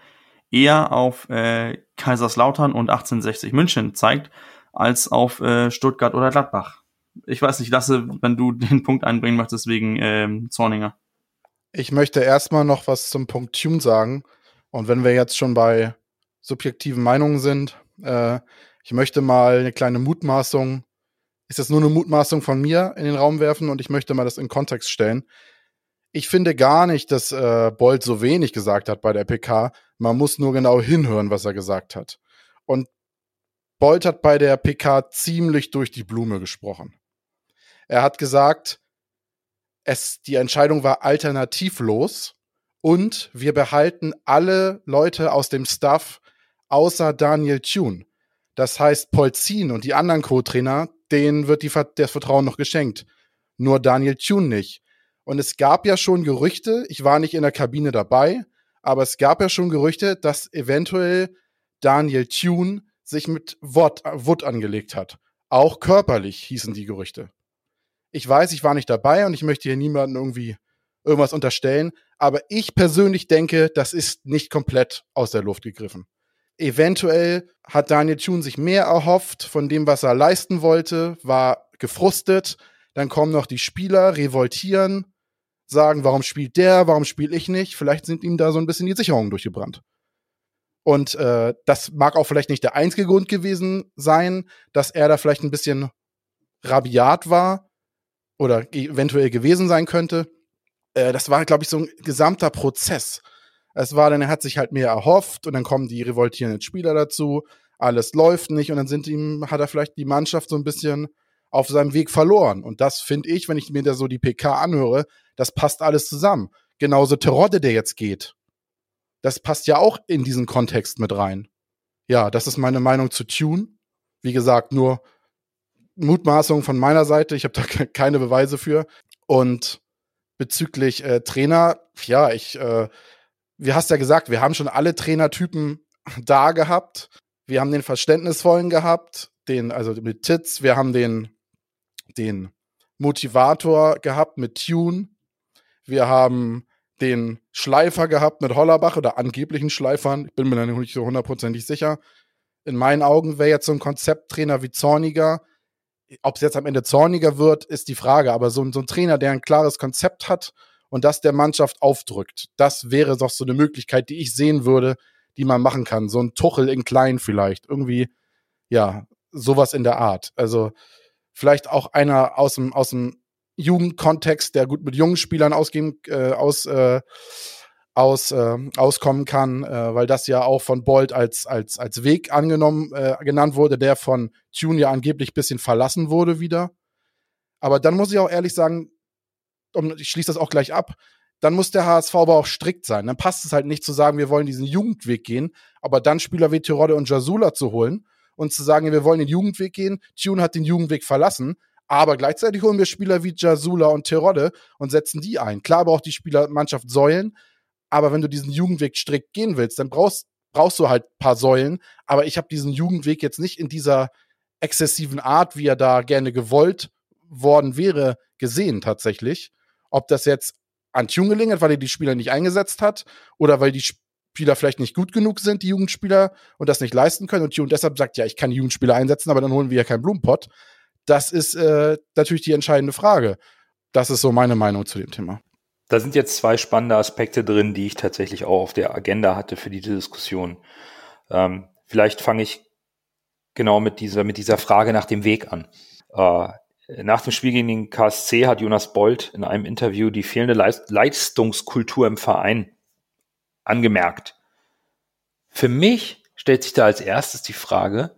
Speaker 1: eher auf äh, Kaiserslautern und 1860 München zeigt, als auf äh, Stuttgart oder Gladbach. Ich weiß nicht, Lasse, wenn du den Punkt einbringen möchtest wegen ähm, Zorninger.
Speaker 2: Ich möchte erstmal noch was zum Punkt Tune sagen. Und wenn wir jetzt schon bei subjektiven Meinungen sind, äh, ich möchte mal eine kleine Mutmaßung, ist das nur eine Mutmaßung von mir in den Raum werfen und ich möchte mal das in Kontext stellen. Ich finde gar nicht, dass äh, Bolt so wenig gesagt hat bei der PK. Man muss nur genau hinhören, was er gesagt hat. Und Bolt hat bei der PK ziemlich durch die Blume gesprochen. Er hat gesagt, es, die Entscheidung war alternativlos und wir behalten alle Leute aus dem Staff außer Daniel Thune. Das heißt, Polzin und die anderen Co-Trainer, denen wird die, das Vertrauen noch geschenkt. Nur Daniel Thune nicht. Und es gab ja schon Gerüchte, ich war nicht in der Kabine dabei, aber es gab ja schon Gerüchte, dass eventuell Daniel Thune sich mit Wort, Wood angelegt hat. Auch körperlich hießen die Gerüchte. Ich weiß, ich war nicht dabei und ich möchte hier niemandem irgendwie irgendwas unterstellen, aber ich persönlich denke, das ist nicht komplett aus der Luft gegriffen. Eventuell hat Daniel Thune sich mehr erhofft von dem, was er leisten wollte, war gefrustet. Dann kommen noch die Spieler, revoltieren, sagen, warum spielt der, warum spiele ich nicht? Vielleicht sind ihm da so ein bisschen die Sicherungen durchgebrannt. Und äh, das mag auch vielleicht nicht der einzige Grund gewesen sein, dass er da vielleicht ein bisschen rabiat war oder eventuell gewesen sein könnte. Äh, das war, glaube ich, so ein gesamter Prozess. Es war dann, er hat sich halt mehr erhofft und dann kommen die revoltierenden Spieler dazu. Alles läuft nicht und dann sind ihm, hat er vielleicht die Mannschaft so ein bisschen auf seinem Weg verloren. Und das finde ich, wenn ich mir da so die PK anhöre, das passt alles zusammen. Genauso Terodde, der jetzt geht das passt ja auch in diesen Kontext mit rein. Ja, das ist meine Meinung zu Tune. Wie gesagt, nur Mutmaßung von meiner Seite. Ich habe da keine Beweise für. Und bezüglich äh, Trainer, ja, ich, äh, wie hast ja gesagt, wir haben schon alle Trainertypen da gehabt. Wir haben den Verständnisvollen gehabt, den, also mit Titz, wir haben den, den Motivator gehabt mit Tune. Wir haben den Schleifer gehabt mit Hollerbach oder angeblichen Schleifern. Ich bin mir da nicht so hundertprozentig sicher. In meinen Augen wäre jetzt so ein Konzepttrainer wie Zorniger. Ob es jetzt am Ende Zorniger wird, ist die Frage. Aber so, so ein Trainer, der ein klares Konzept hat und das der Mannschaft aufdrückt, das wäre doch so eine Möglichkeit, die ich sehen würde, die man machen kann. So ein Tuchel in klein vielleicht. Irgendwie, ja, sowas in der Art. Also vielleicht auch einer aus dem, aus dem Jugendkontext, der gut mit jungen Spielern ausgehen, äh, aus, äh, aus, äh, auskommen kann, äh, weil das ja auch von Bolt als, als, als Weg angenommen, äh, genannt wurde, der von Tune ja angeblich bisschen verlassen wurde wieder. Aber dann muss ich auch ehrlich sagen, und ich schließe das auch gleich ab, dann muss der HSV aber auch strikt sein. Dann passt es halt nicht zu sagen, wir wollen diesen Jugendweg gehen, aber dann Spieler wie Tirode und Jasula zu holen und zu sagen, wir wollen den Jugendweg gehen. Tune hat den Jugendweg verlassen, aber gleichzeitig holen wir Spieler wie Jasula und Terodde und setzen die ein. Klar braucht die Spielermannschaft Säulen, aber wenn du diesen Jugendweg strikt gehen willst, dann brauchst, brauchst du halt paar Säulen. Aber ich habe diesen Jugendweg jetzt nicht in dieser exzessiven Art, wie er da gerne gewollt worden wäre, gesehen tatsächlich. Ob das jetzt an Tune gelingen weil er die Spieler nicht eingesetzt hat oder weil die Spieler vielleicht nicht gut genug sind, die Jugendspieler, und das nicht leisten können und Tune deshalb sagt, ja, ich kann die Jugendspieler einsetzen, aber dann holen wir ja keinen Blumenpott. Das ist äh, natürlich die entscheidende Frage. Das ist so meine Meinung zu dem Thema.
Speaker 3: Da sind jetzt zwei spannende Aspekte drin, die ich tatsächlich auch auf der Agenda hatte für diese Diskussion. Ähm, vielleicht fange ich genau mit dieser, mit dieser Frage nach dem Weg an. Äh, nach dem Spiel gegen den KSC hat Jonas Bold in einem Interview die fehlende Leistungskultur im Verein angemerkt. Für mich stellt sich da als erstes die Frage,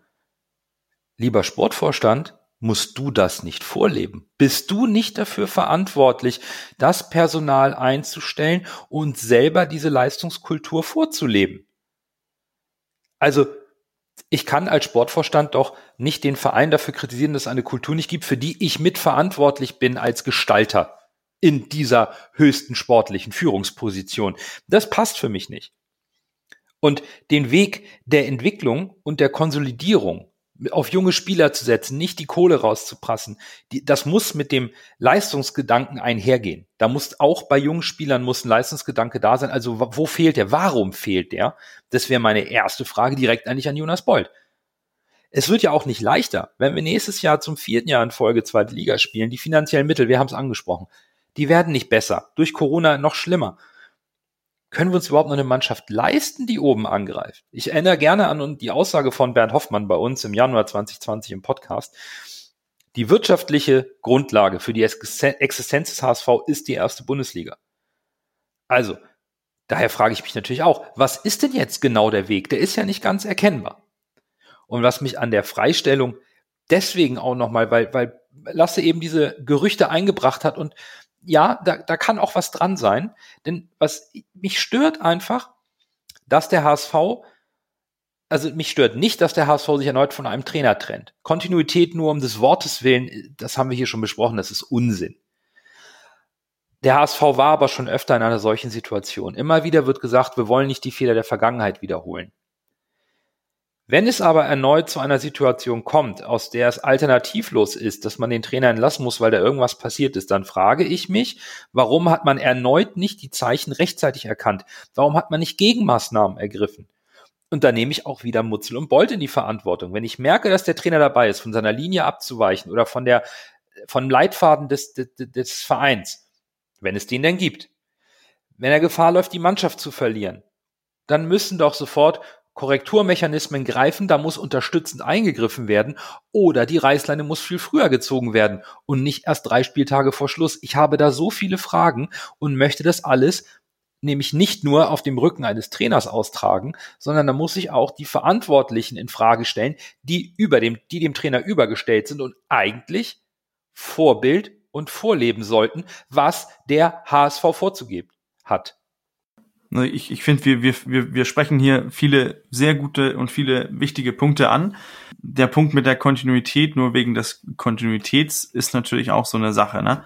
Speaker 3: lieber Sportvorstand, musst du das nicht vorleben? Bist du nicht dafür verantwortlich, das Personal einzustellen und selber diese Leistungskultur vorzuleben? Also ich kann als Sportvorstand doch nicht den Verein dafür kritisieren, dass es eine Kultur nicht gibt, für die ich mitverantwortlich bin als Gestalter in dieser höchsten sportlichen Führungsposition. Das passt für mich nicht. Und den Weg der Entwicklung und der Konsolidierung auf junge Spieler zu setzen, nicht die Kohle rauszuprassen, die, das muss mit dem Leistungsgedanken einhergehen. Da muss auch bei jungen Spielern muss ein Leistungsgedanke da sein. Also wo fehlt der? Warum fehlt der? Das wäre meine erste Frage direkt eigentlich an Jonas Bold. Es wird ja auch nicht leichter, wenn wir nächstes Jahr zum vierten Jahr in Folge zweite Liga spielen. Die finanziellen Mittel, wir haben es angesprochen, die werden nicht besser. Durch Corona noch schlimmer können wir uns überhaupt noch eine Mannschaft leisten, die oben angreift? Ich erinnere gerne an die Aussage von Bernd Hoffmann bei uns im Januar 2020 im Podcast. Die wirtschaftliche Grundlage für die Existenz des HSV ist die erste Bundesliga. Also, daher frage ich mich natürlich auch, was ist denn jetzt genau der Weg? Der ist ja nicht ganz erkennbar. Und was mich an der Freistellung deswegen auch nochmal, weil, weil Lasse eben diese Gerüchte eingebracht hat und ja, da, da kann auch was dran sein. Denn was mich stört einfach, dass der HSV, also mich stört nicht, dass der HSV sich erneut von einem Trainer trennt. Kontinuität nur um des Wortes willen, das haben wir hier schon besprochen, das ist Unsinn. Der HSV war aber schon öfter in einer solchen Situation. Immer wieder wird gesagt, wir wollen nicht die Fehler der Vergangenheit wiederholen. Wenn es aber erneut zu einer Situation kommt, aus der es alternativlos ist, dass man den Trainer entlassen muss, weil da irgendwas passiert ist, dann frage ich mich, warum hat man erneut nicht die Zeichen rechtzeitig erkannt? Warum hat man nicht Gegenmaßnahmen ergriffen? Und da nehme ich auch wieder Mutzel und Bolt in die Verantwortung. Wenn ich merke, dass der Trainer dabei ist, von seiner Linie abzuweichen oder von der, von Leitfaden des, des, des Vereins, wenn es den denn gibt, wenn er Gefahr läuft, die Mannschaft zu verlieren, dann müssen doch sofort Korrekturmechanismen greifen, da muss unterstützend eingegriffen werden oder die Reißleine muss viel früher gezogen werden und nicht erst drei Spieltage vor Schluss. Ich habe da so viele Fragen und möchte das alles nämlich nicht nur auf dem Rücken eines Trainers austragen, sondern da muss ich auch die Verantwortlichen in Frage stellen, die über dem, die dem Trainer übergestellt sind und eigentlich Vorbild und vorleben sollten, was der HSV vorzugeben hat.
Speaker 1: Ne, ich, ich finde, wir, wir, wir, wir sprechen hier viele sehr gute und viele wichtige Punkte an. Der Punkt mit der Kontinuität, nur wegen des Kontinuitäts, ist natürlich auch so eine Sache. Ne?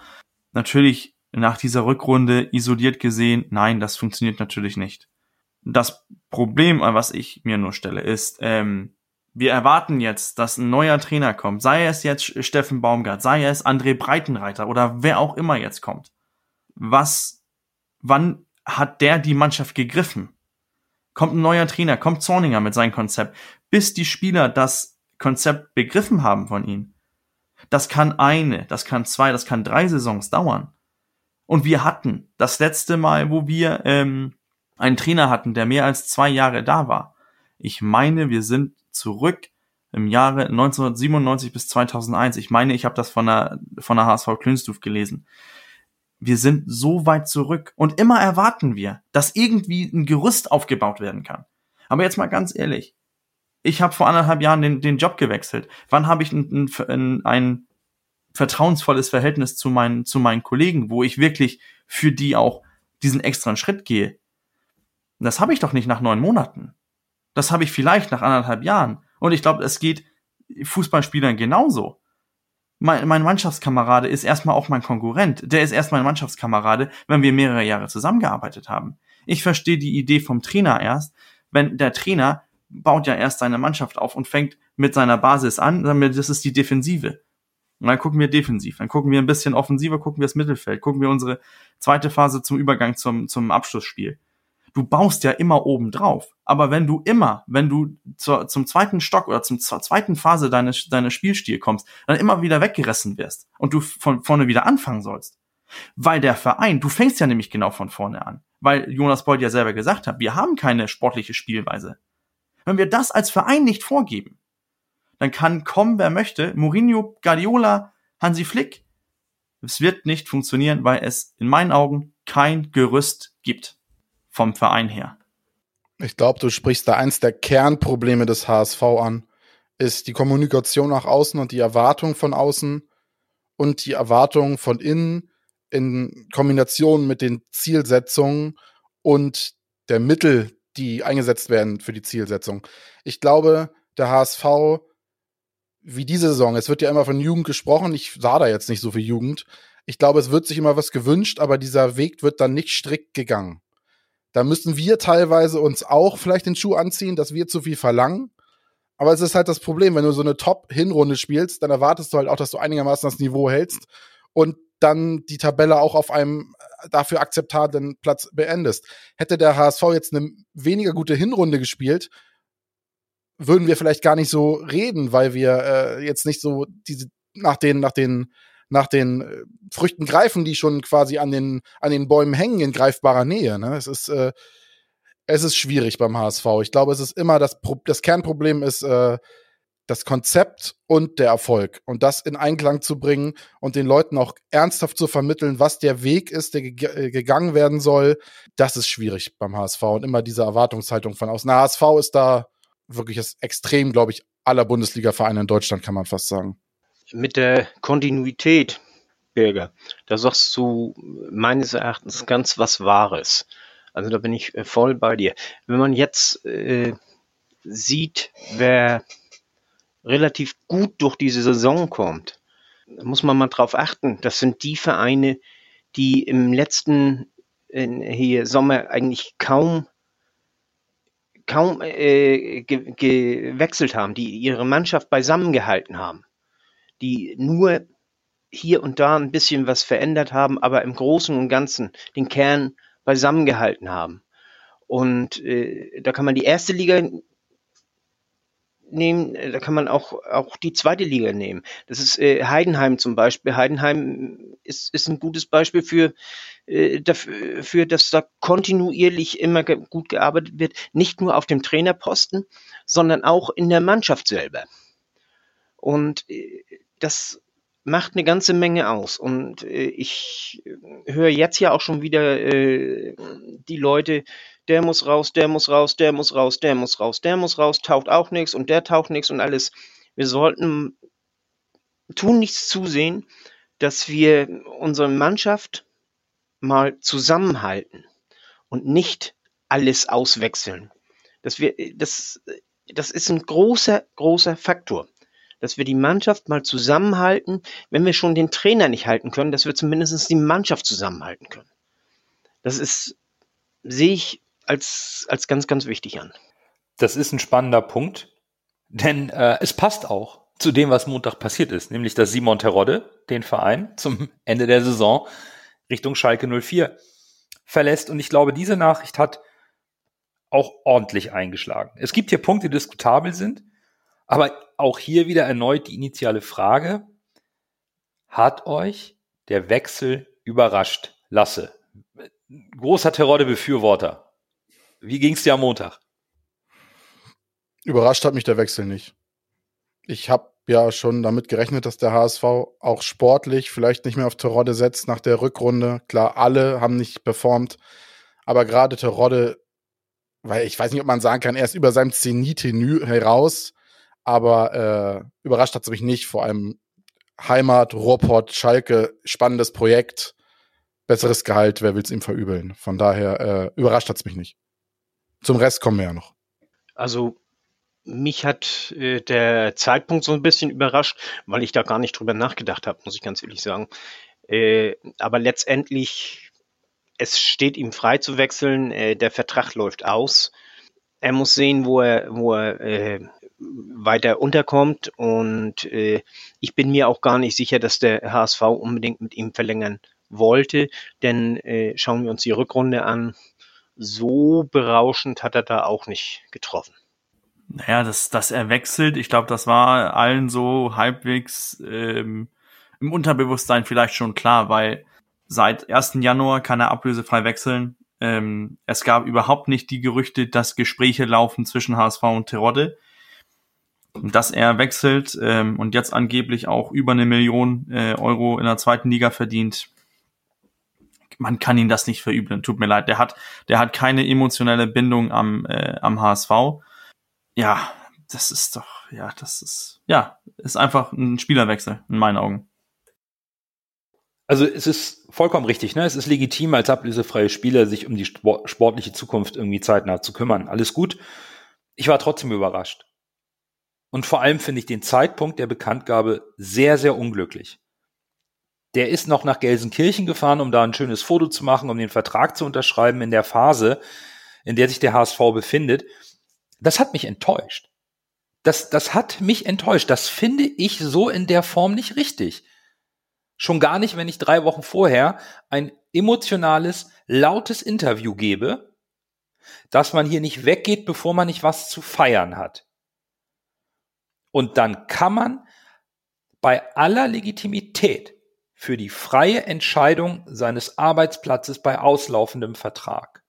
Speaker 1: Natürlich nach dieser Rückrunde isoliert gesehen, nein, das funktioniert natürlich nicht. Das Problem, was ich mir nur stelle, ist, ähm, wir erwarten jetzt, dass ein neuer Trainer kommt, sei es jetzt Steffen Baumgart, sei es André Breitenreiter oder wer auch immer jetzt kommt. Was, wann hat der die Mannschaft gegriffen? Kommt ein neuer Trainer, kommt Zorninger mit seinem Konzept, bis die Spieler das Konzept begriffen haben von ihm. Das kann eine, das kann zwei, das kann drei Saisons dauern. Und wir hatten das letzte Mal, wo wir ähm, einen Trainer hatten, der mehr als zwei Jahre da war. Ich meine, wir sind zurück im Jahre 1997 bis 2001. Ich meine, ich habe das von der, von der HSV Klünstuf gelesen. Wir sind so weit zurück und immer erwarten wir, dass irgendwie ein Gerüst aufgebaut werden kann. Aber jetzt mal ganz ehrlich, ich habe vor anderthalb Jahren den, den Job gewechselt. Wann habe ich ein, ein, ein vertrauensvolles Verhältnis zu meinen, zu meinen Kollegen, wo ich wirklich für die auch diesen extra Schritt gehe? Das habe ich doch nicht nach neun Monaten. Das habe ich vielleicht nach anderthalb Jahren. Und ich glaube, es geht Fußballspielern genauso. Mein, mein Mannschaftskamerade ist erstmal auch mein Konkurrent. Der ist erst mein Mannschaftskamerade, wenn wir mehrere Jahre zusammengearbeitet haben. Ich verstehe die Idee vom Trainer erst, wenn der Trainer baut ja erst seine Mannschaft auf und fängt mit seiner Basis an, damit das ist die Defensive. Und dann gucken wir defensiv, dann gucken wir ein bisschen offensiver, gucken wir das Mittelfeld, gucken wir unsere zweite Phase zum Übergang zum, zum Abschlussspiel du baust ja immer oben drauf. Aber wenn du immer, wenn du zur, zum zweiten Stock oder zum, zur zweiten Phase deines, deines Spielstil kommst, dann immer wieder weggerissen wirst und du von vorne wieder anfangen sollst. Weil der Verein, du fängst ja nämlich genau von vorne an. Weil Jonas Bold ja selber gesagt hat, wir haben keine sportliche Spielweise. Wenn wir das als Verein nicht vorgeben, dann kann kommen, wer möchte, Mourinho, Guardiola, Hansi Flick. Es wird nicht funktionieren, weil es in meinen Augen kein Gerüst gibt vom Verein her.
Speaker 2: Ich glaube, du sprichst da eins der Kernprobleme des HSV an, ist die Kommunikation nach außen und die Erwartung von außen und die Erwartung von innen in Kombination mit den Zielsetzungen und der Mittel, die eingesetzt werden für die Zielsetzung. Ich glaube, der HSV, wie diese Saison, es wird ja immer von Jugend gesprochen, ich sah da jetzt nicht so viel Jugend. Ich glaube, es wird sich immer was gewünscht, aber dieser Weg wird dann nicht strikt gegangen. Da müssen wir teilweise uns auch vielleicht den Schuh anziehen, dass wir zu viel verlangen. Aber es ist halt das Problem, wenn du so eine Top-Hinrunde spielst, dann erwartest du halt auch, dass du einigermaßen das Niveau hältst und dann die Tabelle auch auf einem äh, dafür akzeptablen Platz beendest. Hätte der HSV jetzt eine weniger gute Hinrunde gespielt, würden wir vielleicht gar nicht so reden, weil wir äh, jetzt nicht so diese nach den nach den nach den äh, Früchten greifen, die schon quasi an den, an den Bäumen hängen in greifbarer Nähe. Ne? Es ist, äh, es ist schwierig beim HSV. Ich glaube, es ist immer das, das Kernproblem ist äh, das Konzept und der Erfolg. Und das in Einklang zu bringen und den Leuten auch ernsthaft zu vermitteln, was der Weg ist, der ge äh, gegangen werden soll, das ist schwierig beim HSV und immer diese Erwartungshaltung von außen. HSV ist da wirklich das Extrem, glaube ich, aller Bundesliga-Vereine in Deutschland, kann man fast sagen
Speaker 4: mit der Kontinuität, Birger, da sagst du meines Erachtens ganz was Wahres. Also da bin ich äh, voll bei dir. Wenn man jetzt äh, sieht, wer relativ gut durch diese Saison kommt, muss man mal drauf achten. Das sind die Vereine, die im letzten äh, hier Sommer eigentlich kaum kaum äh, ge gewechselt haben, die ihre Mannschaft beisammengehalten haben die nur hier und da ein bisschen was verändert haben, aber im Großen und Ganzen den Kern beisammengehalten haben. Und äh, da kann man die erste Liga nehmen, da kann man auch, auch die zweite Liga nehmen. Das ist äh, Heidenheim zum Beispiel. Heidenheim ist, ist ein gutes Beispiel für, äh, dafür, dass da kontinuierlich immer ge gut gearbeitet wird, nicht nur auf dem Trainerposten, sondern auch in der Mannschaft selber. Und äh, das macht eine ganze Menge aus. Und äh, ich höre jetzt ja auch schon wieder äh, die Leute, der muss raus, der muss raus, der muss raus, der muss raus, der muss raus, taucht auch nichts und der taucht nichts und alles. Wir sollten tun nichts zusehen, dass wir unsere Mannschaft mal zusammenhalten und nicht alles auswechseln. Dass wir, das, das ist ein großer, großer Faktor dass wir die Mannschaft mal zusammenhalten, wenn wir schon den Trainer nicht halten können, dass wir zumindest die Mannschaft zusammenhalten können. Das ist, sehe ich als, als ganz, ganz wichtig an.
Speaker 3: Das ist ein spannender Punkt. Denn äh, es passt auch zu dem, was Montag passiert ist, nämlich dass Simon Terodde den Verein zum Ende der Saison Richtung Schalke 04 verlässt. Und ich glaube, diese Nachricht hat auch ordentlich eingeschlagen. Es gibt hier Punkte, die diskutabel sind, aber auch hier wieder erneut die initiale Frage, hat euch der Wechsel überrascht? Lasse, großer Terodde-Befürworter. Wie ging es dir am Montag?
Speaker 2: Überrascht hat mich der Wechsel nicht. Ich habe ja schon damit gerechnet, dass der HSV auch sportlich vielleicht nicht mehr auf Terodde setzt nach der Rückrunde. Klar, alle haben nicht performt, aber gerade Terodde, weil ich weiß nicht, ob man sagen kann, er ist über seinem Zenit heraus, aber äh, überrascht hat es mich nicht. Vor allem Heimat, Ruhrpott, Schalke, spannendes Projekt, besseres Gehalt, wer will es ihm verübeln? Von daher äh, überrascht hat es mich nicht. Zum Rest kommen wir ja noch.
Speaker 4: Also mich hat äh, der Zeitpunkt so ein bisschen überrascht, weil ich da gar nicht drüber nachgedacht habe, muss ich ganz ehrlich sagen. Äh, aber letztendlich, es steht ihm frei zu wechseln, äh, der Vertrag läuft aus. Er muss sehen, wo er, wo er äh, weiter unterkommt und äh, ich bin mir auch gar nicht sicher, dass der HSV unbedingt mit ihm verlängern wollte, denn äh, schauen wir uns die Rückrunde an, so berauschend hat er da auch nicht getroffen.
Speaker 1: Naja, dass, dass er wechselt, ich glaube, das war allen so halbwegs ähm, im Unterbewusstsein vielleicht schon klar, weil seit 1. Januar kann er ablösefrei wechseln. Ähm, es gab überhaupt nicht die Gerüchte, dass Gespräche laufen zwischen HSV und Terodde. Dass er wechselt ähm, und jetzt angeblich auch über eine Million äh, Euro in der zweiten Liga verdient, man kann ihn das nicht verübeln. Tut mir leid. Der hat, der hat keine emotionelle Bindung am, äh, am HSV ja, das ist doch, ja, das ist, ja, ist einfach ein Spielerwechsel in meinen Augen.
Speaker 3: Also es ist vollkommen richtig, ne? Es ist legitim als ablösefreie Spieler, sich um die sportliche Zukunft irgendwie zeitnah zu kümmern. Alles gut. Ich war trotzdem überrascht. Und vor allem finde ich den Zeitpunkt der Bekanntgabe sehr, sehr unglücklich. Der ist noch nach Gelsenkirchen gefahren, um da ein schönes Foto zu machen, um den Vertrag zu unterschreiben in der Phase, in der sich der HSV befindet. Das hat mich enttäuscht. Das, das hat mich enttäuscht. Das finde ich so in der Form nicht richtig. Schon gar nicht, wenn ich drei Wochen vorher ein emotionales, lautes Interview gebe, dass man hier nicht weggeht, bevor man nicht was zu feiern hat. Und dann kann man bei aller Legitimität für die freie Entscheidung seines Arbeitsplatzes bei auslaufendem Vertrag,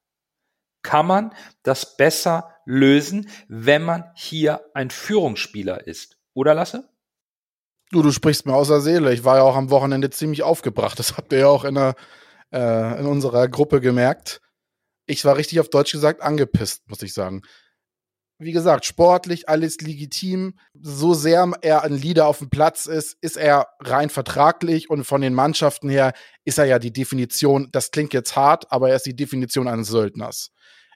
Speaker 3: kann man das besser lösen, wenn man hier ein Führungsspieler ist. Oder Lasse?
Speaker 2: Du, du sprichst mir aus der Seele. Ich war ja auch am Wochenende ziemlich aufgebracht. Das habt ihr ja auch in, der, äh, in unserer Gruppe gemerkt. Ich war richtig auf Deutsch gesagt angepisst, muss ich sagen. Wie gesagt, sportlich alles legitim. So sehr er ein Leader auf dem Platz ist, ist er rein vertraglich und von den Mannschaften her ist er ja die Definition, das klingt jetzt hart, aber er ist die Definition eines Söldners.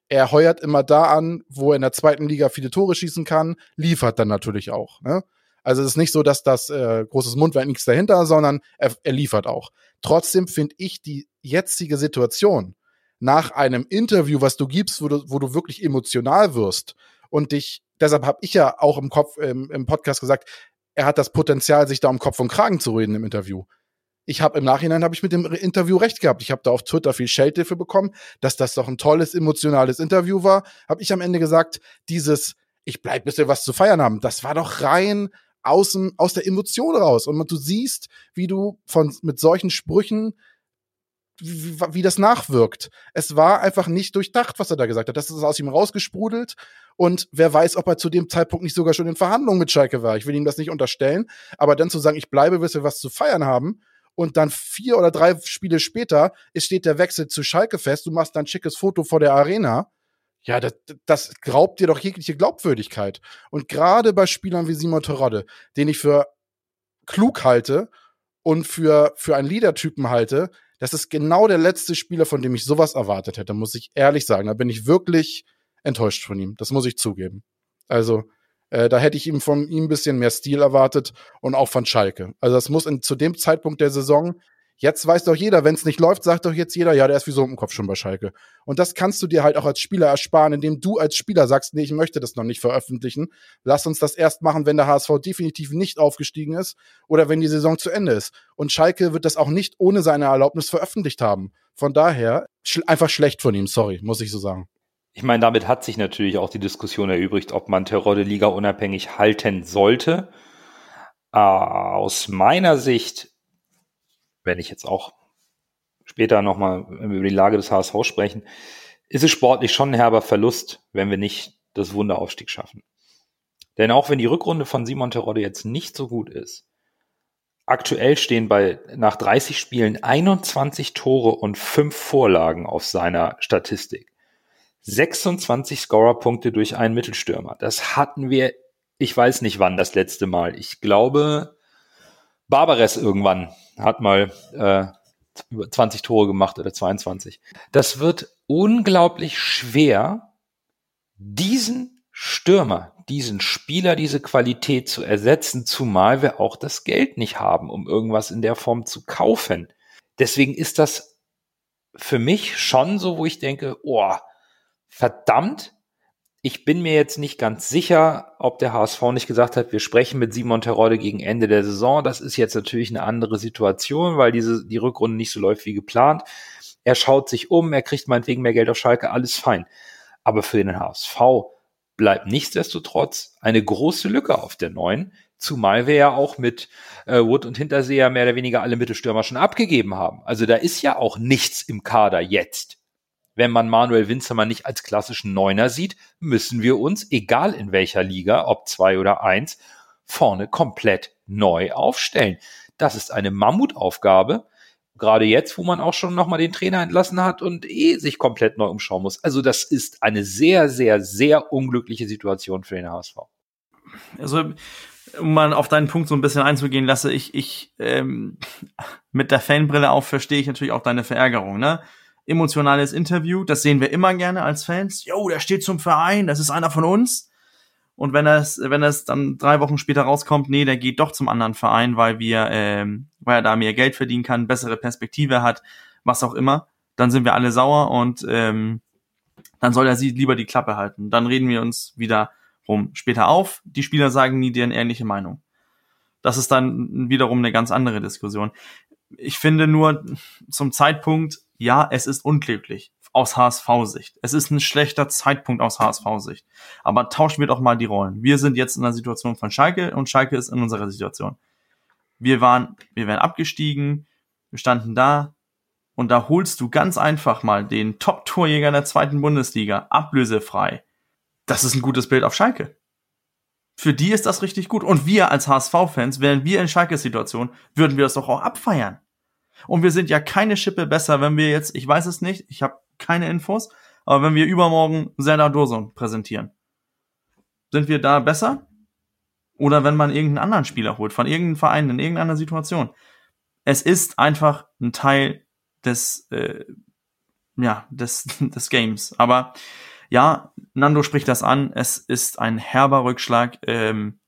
Speaker 2: Er heuert immer da an, wo er in der zweiten Liga viele Tore schießen kann, liefert dann natürlich auch. Ne? Also es ist nicht so, dass das äh, großes Mundwerk nichts dahinter, sondern er, er liefert auch. Trotzdem finde ich die jetzige Situation nach einem Interview, was du gibst, wo du, wo du wirklich emotional wirst und dich, deshalb habe ich ja auch im Kopf im, im Podcast gesagt, er hat das Potenzial, sich da um Kopf und Kragen zu reden im Interview ich habe im Nachhinein habe ich mit dem Interview recht gehabt. Ich habe da auf Twitter viel Scheldhilfe bekommen, dass das doch ein tolles emotionales Interview war. Habe ich am Ende gesagt, dieses ich bleib bis wir was zu feiern haben, das war doch rein aus, aus der Emotion raus und du siehst, wie du von mit solchen Sprüchen wie, wie das nachwirkt. Es war einfach nicht durchdacht, was er da gesagt hat. Das ist aus ihm rausgesprudelt. Und wer weiß, ob er zu dem Zeitpunkt nicht sogar schon in Verhandlungen mit Schalke war. Ich will ihm das nicht unterstellen. Aber dann zu sagen, ich bleibe, bis wir was zu feiern haben und dann vier oder drei Spiele später es steht der Wechsel zu Schalke fest, du machst dann ein schickes Foto vor der Arena. Ja, das, das raubt dir doch jegliche Glaubwürdigkeit. Und gerade bei Spielern wie Simon Terodde, den ich für klug halte und für, für einen Leader-Typen halte, das ist genau der letzte Spieler, von dem ich sowas erwartet hätte, muss ich ehrlich sagen. Da bin ich wirklich enttäuscht von ihm. Das muss ich zugeben. Also, äh, da hätte ich ihm von ihm ein bisschen mehr Stil erwartet und auch von Schalke. Also das muss in, zu dem Zeitpunkt der Saison Jetzt weiß doch jeder, wenn es nicht läuft, sagt doch jetzt jeder, ja, der ist wie so im Kopf schon bei Schalke. Und das kannst du dir halt auch als Spieler ersparen, indem du als Spieler sagst, nee, ich möchte das noch nicht veröffentlichen. Lass uns das erst machen, wenn der HSV definitiv nicht aufgestiegen ist oder wenn die Saison zu Ende ist. Und Schalke wird das auch nicht ohne seine Erlaubnis veröffentlicht haben. Von daher sch einfach schlecht von ihm, sorry, muss ich so sagen.
Speaker 3: Ich meine, damit hat sich natürlich auch die Diskussion erübrigt, ob man Terodde Liga unabhängig halten sollte. Äh, aus meiner Sicht wenn ich jetzt auch später nochmal über die Lage des HSV sprechen, ist es sportlich schon ein herber Verlust, wenn wir nicht das Wunderaufstieg schaffen. Denn auch wenn die Rückrunde von Simon Terodde jetzt nicht so gut ist, aktuell stehen bei nach 30 Spielen 21 Tore und 5 Vorlagen auf seiner Statistik. 26 Scorerpunkte durch einen Mittelstürmer. Das hatten wir, ich weiß nicht wann das letzte Mal. Ich glaube, Barbares irgendwann hat mal äh, über 20 Tore gemacht oder 22. Das wird unglaublich schwer, diesen Stürmer, diesen Spieler, diese Qualität zu ersetzen, zumal wir auch das Geld nicht haben, um irgendwas in der Form zu kaufen. Deswegen ist das für mich schon so, wo ich denke, oh, verdammt, ich bin mir jetzt nicht ganz sicher, ob der HSV nicht gesagt hat, wir sprechen mit Simon Terodde gegen Ende der Saison. Das ist jetzt natürlich eine andere Situation, weil diese, die Rückrunde nicht so läuft wie geplant. Er schaut sich um, er kriegt meinetwegen mehr Geld auf Schalke, alles fein. Aber für den HSV bleibt nichtsdestotrotz eine große Lücke auf der neuen, zumal wir ja auch mit äh, Wood und Hinterseher mehr oder weniger alle Mittelstürmer schon abgegeben haben. Also da ist ja auch nichts im Kader jetzt wenn man Manuel Winzermann nicht als klassischen Neuner sieht, müssen wir uns, egal in welcher Liga, ob zwei oder eins, vorne komplett neu aufstellen. Das ist eine Mammutaufgabe. Gerade jetzt, wo man auch schon nochmal den Trainer entlassen hat und eh sich komplett neu umschauen muss. Also das ist eine sehr, sehr, sehr unglückliche Situation für den HSV.
Speaker 1: Also um mal auf deinen Punkt so ein bisschen einzugehen, lasse ich, ich ähm, mit der Fanbrille auf verstehe ich natürlich auch deine Verärgerung, ne? Emotionales Interview. Das sehen wir immer gerne als Fans. Jo, der steht zum Verein, das ist einer von uns. Und wenn es, wenn es dann drei Wochen später rauskommt, nee, der geht doch zum anderen Verein, weil wir, ähm, weil er da mehr Geld verdienen kann, bessere Perspektive hat, was auch immer, dann sind wir alle sauer und ähm, dann soll er sie lieber die Klappe halten. Dann reden wir uns wieder rum später auf. Die Spieler sagen nie deren ähnliche Meinung. Das ist dann wiederum eine ganz andere Diskussion. Ich finde nur zum Zeitpunkt, ja, es ist unglücklich aus HSV-Sicht. Es ist ein schlechter Zeitpunkt aus HSV-Sicht. Aber tauschen wir doch mal die Rollen. Wir sind jetzt in der Situation von Schalke und Schalke ist in unserer Situation. Wir waren, wir wären abgestiegen, wir standen da und da holst du ganz einfach mal den Top-Torjäger der zweiten Bundesliga ablösefrei. Das ist ein gutes Bild auf Schalke. Für die ist das richtig gut. Und wir als HSV-Fans, wären wir in Schalke Situation, würden wir das doch auch abfeiern. Und wir sind ja keine Schippe besser, wenn wir jetzt, ich weiß es nicht, ich habe keine Infos, aber wenn wir übermorgen Zelda Doson präsentieren, sind wir da besser? Oder wenn man irgendeinen anderen Spieler holt, von irgendeinem Verein in irgendeiner Situation. Es ist einfach ein Teil des, äh, ja, des, des Games. Aber ja, Nando spricht das an. Es ist ein herber Rückschlag. Ähm,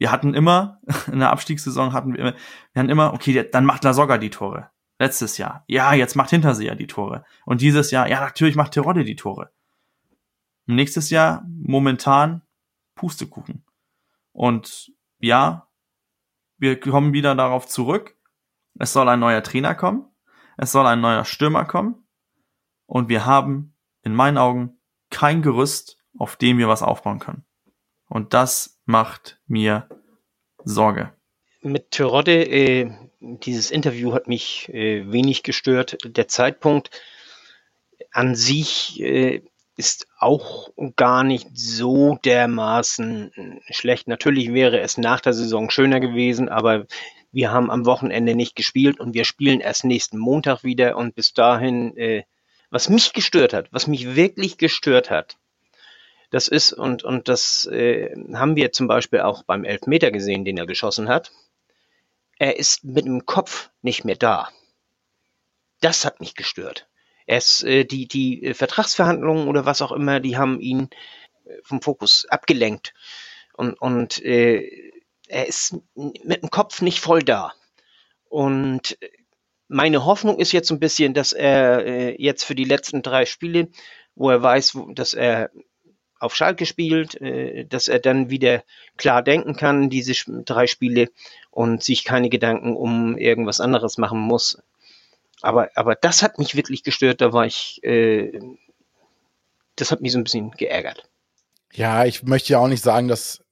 Speaker 1: wir hatten immer, in der Abstiegssaison hatten wir, wir hatten immer, okay, dann macht Lasogga die Tore. Letztes Jahr. Ja, jetzt macht Hinterseher die Tore. Und dieses Jahr, ja, natürlich macht Terodde die Tore. Nächstes Jahr, momentan, Pustekuchen. Und ja, wir kommen wieder darauf zurück. Es soll ein neuer Trainer kommen. Es soll ein neuer Stürmer kommen. Und wir haben in meinen Augen kein Gerüst, auf dem wir was aufbauen können. Und das macht mir Sorge.
Speaker 4: Mit Terodde, äh, dieses Interview hat mich äh, wenig gestört. Der Zeitpunkt an sich äh, ist auch gar nicht so dermaßen schlecht. Natürlich wäre es nach der Saison schöner gewesen, aber wir haben am Wochenende nicht gespielt und wir spielen erst nächsten Montag wieder und bis dahin, äh, was mich gestört hat, was mich wirklich gestört hat, das ist, und, und das äh, haben wir zum Beispiel auch beim Elfmeter gesehen, den er geschossen hat. Er ist mit dem Kopf nicht mehr da. Das hat mich gestört. Ist, äh, die, die Vertragsverhandlungen oder was auch immer, die haben ihn äh, vom Fokus abgelenkt. Und, und äh, er ist mit dem Kopf nicht voll da. Und meine Hoffnung ist jetzt ein bisschen, dass er äh, jetzt für die letzten drei Spiele, wo er weiß, dass er auf Schalke spielt, äh, dass er dann wieder klar denken kann, diese drei Spiele und sich keine Gedanken um irgendwas anderes machen muss. Aber, aber das hat mich wirklich gestört, da war ich, äh, das hat mich so ein bisschen geärgert.
Speaker 2: Ja, ich möchte ja auch nicht sagen, dass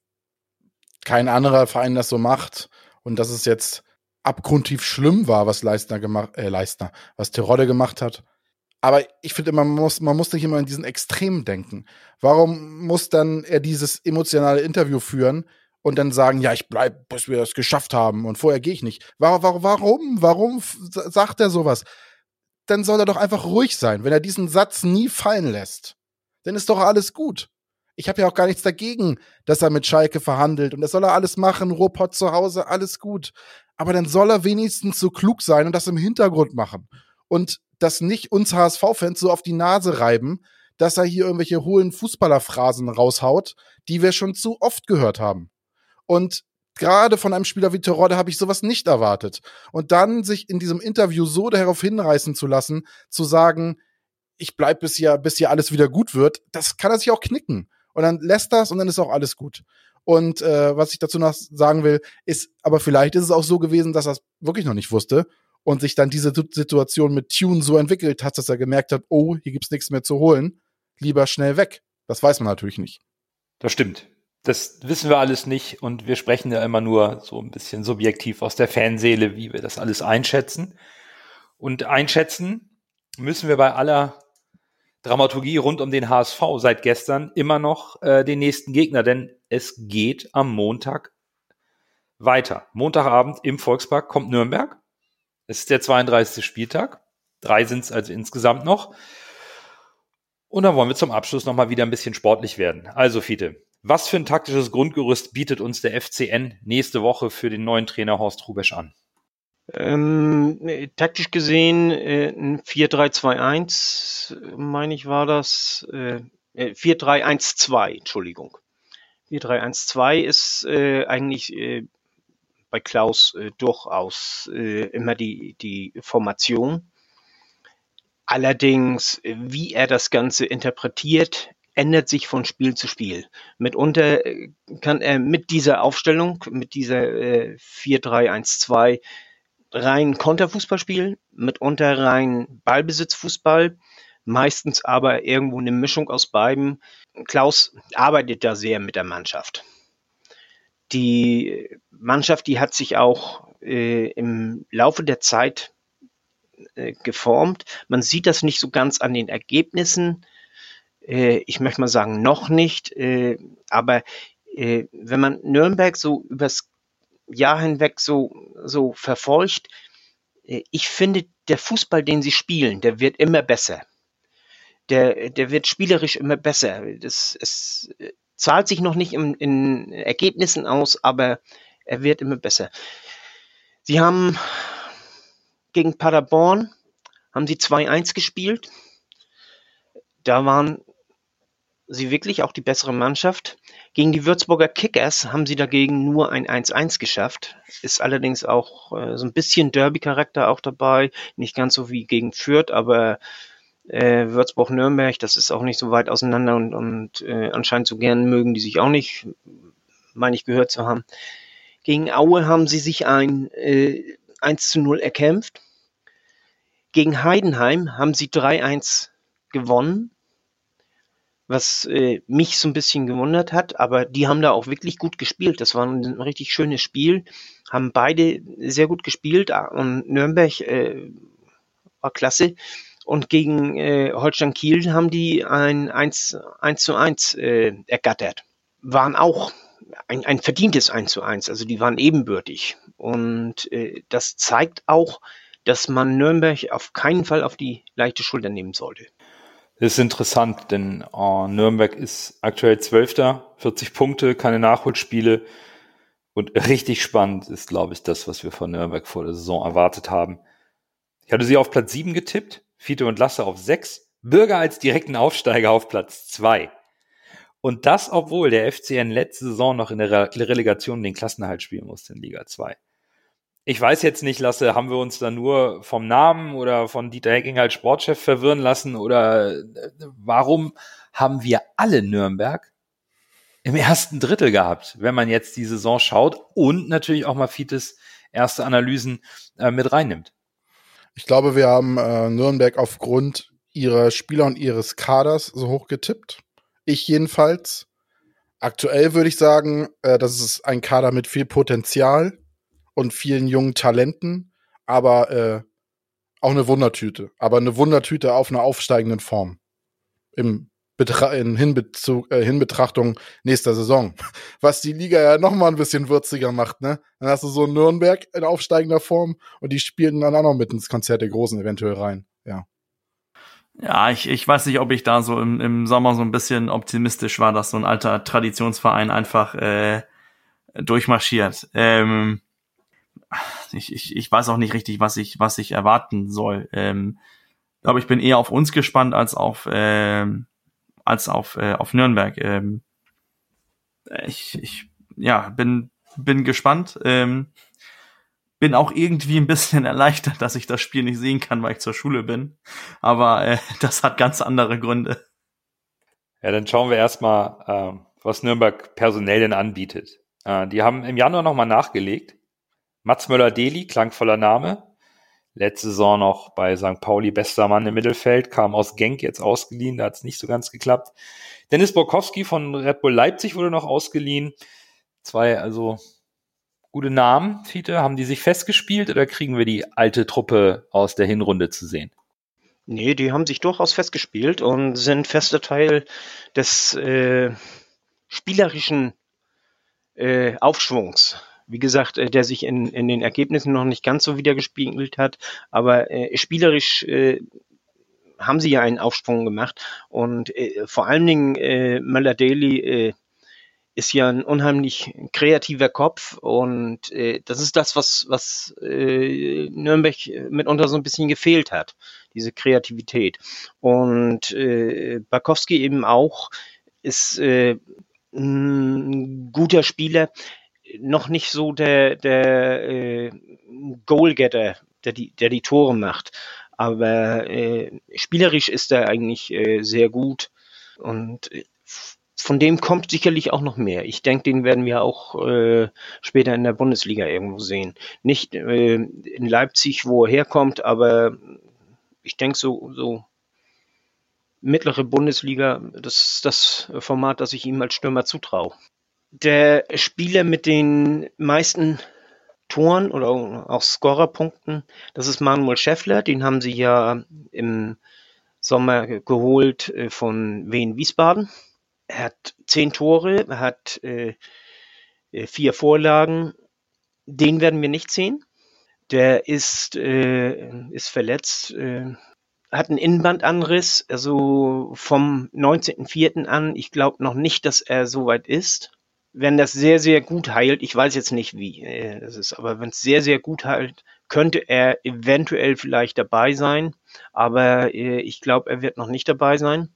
Speaker 2: kein anderer Verein das so macht und dass es jetzt abgrundtief schlimm war, was Leistner gemacht, äh, Leistner, was Terodde gemacht hat. Aber ich finde, man muss, man muss nicht immer in diesen Extremen denken. Warum muss dann er dieses emotionale Interview führen und dann sagen, ja, ich bleib, bis wir das geschafft haben und vorher gehe ich nicht? Warum, warum, warum sagt er sowas? Dann soll er doch einfach ruhig sein. Wenn er diesen Satz nie fallen lässt, dann ist doch alles gut. Ich habe ja auch gar nichts dagegen, dass er mit Schalke verhandelt und das soll er alles machen, Ruhrpott zu Hause, alles gut. Aber dann soll er wenigstens so klug sein und das im Hintergrund machen. Und das nicht uns HSV-Fans so auf die Nase reiben, dass er hier irgendwelche hohlen Fußballerphrasen raushaut, die wir schon zu oft gehört haben. Und gerade von einem Spieler wie Terodde habe ich sowas nicht erwartet. Und dann sich in diesem Interview so darauf hinreißen zu lassen, zu sagen, ich bleib bis hier, bis hier alles wieder gut wird, das kann er sich auch knicken. Und dann lässt das und dann ist auch alles gut. Und äh, was ich dazu noch sagen will, ist, aber vielleicht ist es auch so gewesen, dass er es wirklich noch nicht wusste und sich dann diese Situation mit Tune so entwickelt hat, dass er gemerkt hat, oh, hier gibt's nichts mehr zu holen, lieber schnell weg. Das weiß man natürlich nicht.
Speaker 3: Das stimmt. Das wissen wir alles nicht und wir sprechen ja immer nur so ein bisschen subjektiv aus der Fanseele, wie wir das alles einschätzen. Und einschätzen müssen wir bei aller Dramaturgie rund um den HSV seit gestern immer noch äh, den nächsten Gegner, denn es geht am Montag weiter. Montagabend im Volkspark kommt Nürnberg es ist der 32. Spieltag. Drei sind es also insgesamt noch. Und dann wollen wir zum Abschluss nochmal wieder ein bisschen sportlich werden. Also, Fiete, was für ein taktisches Grundgerüst bietet uns der FCN nächste Woche für den neuen Trainer Horst Rubesch an?
Speaker 4: Ähm, taktisch gesehen äh, ein 4-3-2-1, meine ich, war das. Äh, 4-3-1-2, äh, Entschuldigung. 4-3-1-2 ist äh, eigentlich äh, bei Klaus äh, durchaus äh, immer die, die Formation. Allerdings, äh, wie er das Ganze interpretiert, ändert sich von Spiel zu Spiel. Mitunter äh, kann er mit dieser Aufstellung, mit dieser äh, 4-3-1-2 rein Konterfußball spielen, mitunter rein Ballbesitzfußball, meistens aber irgendwo eine Mischung aus beiden. Klaus arbeitet da sehr mit der Mannschaft. Die Mannschaft, die hat sich auch äh, im Laufe der Zeit äh, geformt. Man sieht das nicht so ganz an den Ergebnissen. Äh, ich möchte mal sagen, noch nicht. Äh, aber äh, wenn man Nürnberg so übers Jahr hinweg so, so verfolgt, äh, ich finde, der Fußball, den sie spielen, der wird immer besser. Der, der wird spielerisch immer besser. Das, es, zahlt sich noch nicht in, in Ergebnissen aus, aber er wird immer besser. Sie haben gegen Paderborn haben sie 2-1 gespielt. Da waren sie wirklich auch die bessere Mannschaft. Gegen die Würzburger Kickers haben sie dagegen nur ein 1-1 geschafft. Ist allerdings auch äh, so ein bisschen Derby-Charakter auch dabei. Nicht ganz so wie gegen Fürth, aber äh, Würzburg-Nürnberg, das ist auch nicht so weit auseinander und, und äh, anscheinend so gern mögen die sich auch nicht, meine ich gehört zu haben. Gegen Aue haben sie sich ein äh, 1 zu 0 erkämpft. Gegen Heidenheim haben sie 3-1 gewonnen, was äh, mich so ein bisschen gewundert hat, aber die haben da auch wirklich gut gespielt. Das war ein richtig schönes Spiel, haben beide sehr gut gespielt und Nürnberg äh, war klasse. Und gegen äh, Holstein Kiel haben die ein 1, 1 zu 1 äh, ergattert. Waren auch ein, ein verdientes 1 zu 1. Also die waren ebenbürtig. Und äh, das zeigt auch, dass man Nürnberg auf keinen Fall auf die leichte Schulter nehmen sollte.
Speaker 3: Das ist interessant, denn oh, Nürnberg ist aktuell Zwölfter, 40 Punkte, keine Nachholspiele. Und richtig spannend ist, glaube ich, das, was wir von Nürnberg vor der Saison erwartet haben. Ich hatte sie auf Platz 7 getippt. Fiete und Lasse auf sechs, Bürger als direkten Aufsteiger auf Platz zwei. Und das, obwohl der FCN letzte Saison noch in der Re Relegation den Klassenerhalt spielen musste in Liga 2. Ich weiß jetzt nicht, Lasse, haben wir uns da nur vom Namen oder von Dieter Hecking als Sportchef verwirren lassen oder äh, warum haben wir alle Nürnberg im ersten Drittel gehabt, wenn man jetzt die Saison schaut und natürlich auch mal Fites erste Analysen äh, mit reinnimmt?
Speaker 2: Ich glaube, wir haben äh, Nürnberg aufgrund ihrer Spieler und ihres Kaders so hoch getippt. Ich jedenfalls. Aktuell würde ich sagen, äh, das ist ein Kader mit viel Potenzial und vielen jungen Talenten, aber äh, auch eine Wundertüte. Aber eine Wundertüte auf einer aufsteigenden Form. Im Betra in Hinbezug, äh, Hinbetrachtung nächster Saison. Was die Liga ja noch mal ein bisschen würziger macht, ne? Dann hast du so Nürnberg in aufsteigender Form und die spielen dann auch noch mit ins Konzert der Großen eventuell rein. Ja.
Speaker 1: Ja, ich, ich weiß nicht, ob ich da so im, im Sommer so ein bisschen optimistisch war, dass so ein alter Traditionsverein einfach äh, durchmarschiert. Ähm, ich, ich, ich weiß auch nicht richtig, was ich, was ich erwarten soll. Ähm, aber ich bin eher auf uns gespannt als auf, äh, als auf, äh, auf Nürnberg. Ähm, ich, ich, ja, bin, bin gespannt. Ähm, bin auch irgendwie ein bisschen erleichtert, dass ich das Spiel nicht sehen kann, weil ich zur Schule bin. Aber äh, das hat ganz andere Gründe.
Speaker 3: Ja, dann schauen wir erstmal, äh, was Nürnberg personell denn anbietet. Äh, die haben im Januar nochmal nachgelegt. Mats Möller-Deli, klangvoller Name. Letzte Saison noch bei St. Pauli bester Mann im Mittelfeld, kam aus Genk jetzt ausgeliehen, da hat es nicht so ganz geklappt. Dennis Borkowski von Red Bull Leipzig wurde noch ausgeliehen. Zwei, also gute Namen, Fiete? Haben die sich festgespielt oder kriegen wir die alte Truppe aus der Hinrunde zu sehen?
Speaker 4: Nee, die haben sich durchaus festgespielt und sind fester Teil des äh, spielerischen äh, Aufschwungs. Wie gesagt, äh, der sich in, in den Ergebnissen noch nicht ganz so wiedergespiegelt hat, aber äh, spielerisch äh, haben sie ja einen Aufsprung gemacht und äh, vor allen Dingen äh, Möller-Daly äh, ist ja ein unheimlich kreativer Kopf und äh, das ist das, was, was äh, Nürnberg mitunter so ein bisschen gefehlt hat, diese Kreativität. Und äh, Barkowski eben auch ist äh, ein guter Spieler, noch nicht so der, der äh, Goalgetter, der die, der die Tore macht. Aber äh, spielerisch ist er eigentlich äh, sehr gut und äh, von dem kommt sicherlich auch noch mehr. Ich denke, den werden wir auch äh, später in der Bundesliga irgendwo sehen. Nicht äh, in Leipzig, wo er herkommt, aber ich denke so, so mittlere Bundesliga, das ist das Format, das ich ihm als Stürmer zutraue. Der Spieler mit den meisten Toren oder auch Scorerpunkten, das ist Manuel Schäffler, den haben sie ja im Sommer geholt äh, von Wien Wiesbaden er hat zehn Tore, er hat äh, äh, vier Vorlagen. Den werden wir nicht sehen. Der ist, äh, ist verletzt, äh, hat einen Innenbandanriss, also vom 19.04. an. Ich glaube noch nicht, dass er so weit ist. Wenn das sehr, sehr gut heilt, ich weiß jetzt nicht, wie äh, das ist, aber wenn es sehr, sehr gut heilt, könnte er eventuell vielleicht dabei sein. Aber äh, ich glaube, er wird noch nicht dabei sein.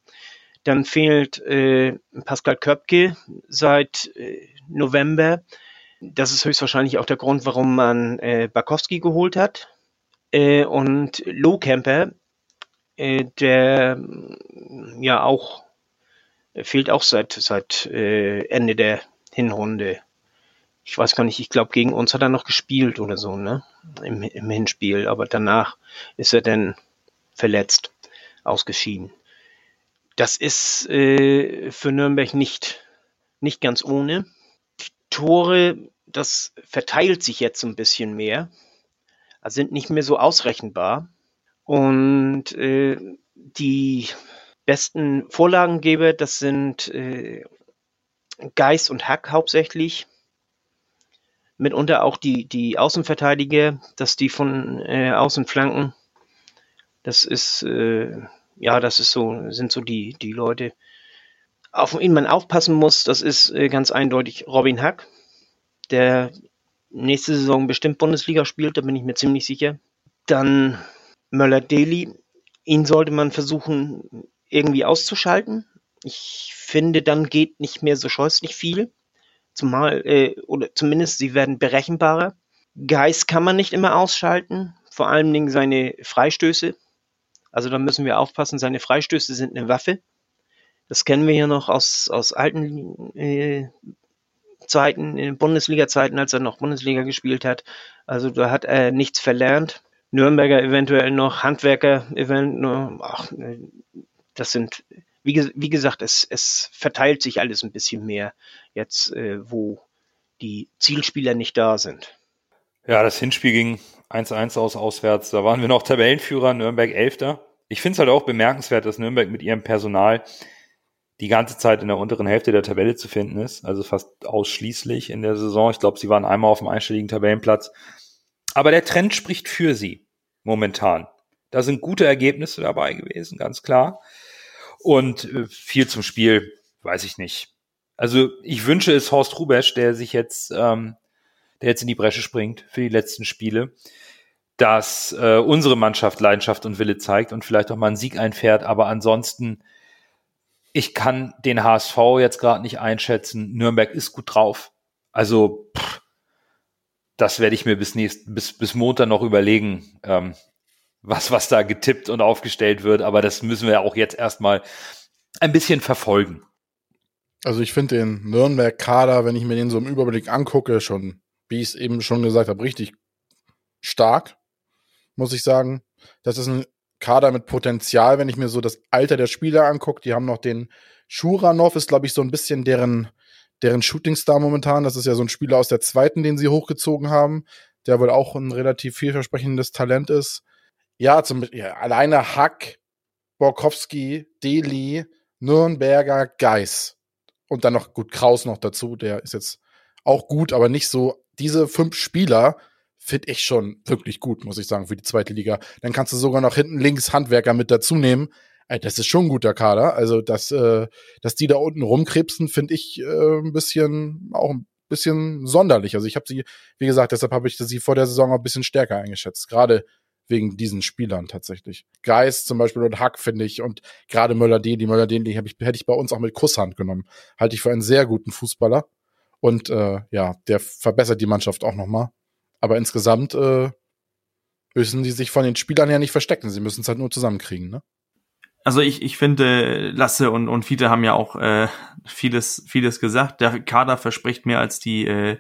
Speaker 4: Dann fehlt äh, Pascal Köpke seit äh, November. Das ist höchstwahrscheinlich auch der Grund, warum man äh, Barkowski geholt hat. Äh, und Low Camper, äh, der ja auch fehlt auch seit, seit äh, Ende der Hinrunde. Ich weiß gar nicht, ich glaube, gegen uns hat er noch gespielt oder so, ne? Im, Im Hinspiel, aber danach ist er dann verletzt ausgeschieden das ist äh, für Nürnberg nicht, nicht ganz ohne. Die Tore, das verteilt sich jetzt ein bisschen mehr, sind nicht mehr so ausrechenbar. Und äh, die besten Vorlagengeber, das sind äh, Geist und Hack hauptsächlich. Mitunter auch die, die Außenverteidiger, dass die von äh, außen flanken. Das ist äh, ja, das ist so, sind so die, die Leute, auf ihn man aufpassen muss. Das ist äh, ganz eindeutig Robin Hack, der nächste Saison bestimmt Bundesliga spielt, da bin ich mir ziemlich sicher. Dann Möller-Deli, ihn sollte man versuchen irgendwie auszuschalten. Ich finde, dann geht nicht mehr so scheußlich viel. Zumal, äh, oder zumindest sie werden berechenbarer. Geist kann man nicht immer ausschalten, vor allen Dingen seine Freistöße. Also da müssen wir aufpassen, seine Freistöße sind eine Waffe. Das kennen wir ja noch aus, aus alten äh, Zeiten, in Bundesliga-Zeiten, als er noch Bundesliga gespielt hat. Also da hat er nichts verlernt. Nürnberger eventuell noch, Handwerker eventuell noch. Ach, äh, das sind, wie, wie gesagt, es, es verteilt sich alles ein bisschen mehr jetzt, äh, wo die Zielspieler nicht da sind.
Speaker 3: Ja, das Hinspiel ging 1-1 aus auswärts. Da waren wir noch Tabellenführer, Nürnberg Elfter. Ich finde es halt auch bemerkenswert, dass Nürnberg mit ihrem Personal die ganze Zeit in der unteren Hälfte der Tabelle zu finden ist. Also fast ausschließlich in der Saison. Ich glaube, sie waren einmal auf dem einstelligen Tabellenplatz. Aber der Trend spricht für sie momentan. Da sind gute Ergebnisse dabei gewesen, ganz klar. Und äh, viel zum Spiel, weiß ich nicht. Also ich wünsche es Horst Rubesch, der sich jetzt ähm, der jetzt in die Bresche springt für die letzten Spiele, dass äh, unsere Mannschaft Leidenschaft und Wille zeigt und vielleicht auch mal einen Sieg einfährt. Aber ansonsten, ich kann den HSV jetzt gerade nicht einschätzen. Nürnberg ist gut drauf. Also, pff, das werde ich mir bis, nächst, bis, bis Montag noch überlegen, ähm, was, was da getippt und aufgestellt wird. Aber das müssen wir auch jetzt erstmal ein bisschen verfolgen.
Speaker 2: Also ich finde den Nürnberg-Kader, wenn ich mir den so im Überblick angucke, schon wie ich es eben schon gesagt habe, richtig stark, muss ich sagen. Das ist ein Kader mit Potenzial, wenn ich mir so das Alter der Spieler angucke. Die haben noch den Schuranov, ist, glaube ich, so ein bisschen deren, deren Shootingstar momentan. Das ist ja so ein Spieler aus der zweiten, den sie hochgezogen haben, der wohl auch ein relativ vielversprechendes Talent ist. Ja, zum ja, alleine Hack, Borkowski, Deli, Nürnberger, Geis. Und dann noch gut Kraus noch dazu, der ist jetzt auch gut, aber nicht so diese fünf Spieler finde ich schon wirklich gut, muss ich sagen, für die zweite Liga. Dann kannst du sogar noch hinten links Handwerker mit dazu nehmen. Das ist schon ein guter Kader. Also, dass, äh, dass die da unten rumkrebsen, finde ich äh, ein bisschen, auch ein bisschen sonderlich. Also, ich habe sie, wie gesagt, deshalb habe ich sie vor der Saison auch ein bisschen stärker eingeschätzt. Gerade wegen diesen Spielern tatsächlich. Geist zum Beispiel und Hack finde ich und gerade Möller-Deli, Möller-Deli ich, hätte ich bei uns auch mit Kusshand genommen. Halte ich für einen sehr guten Fußballer. Und äh, ja, der verbessert die Mannschaft auch nochmal. Aber insgesamt äh, müssen die sich von den Spielern her nicht verstecken. Sie müssen es halt nur zusammenkriegen, ne?
Speaker 1: Also ich, ich finde, Lasse und, und Fiete haben ja auch äh, vieles, vieles gesagt. Der Kader verspricht mehr als die, äh,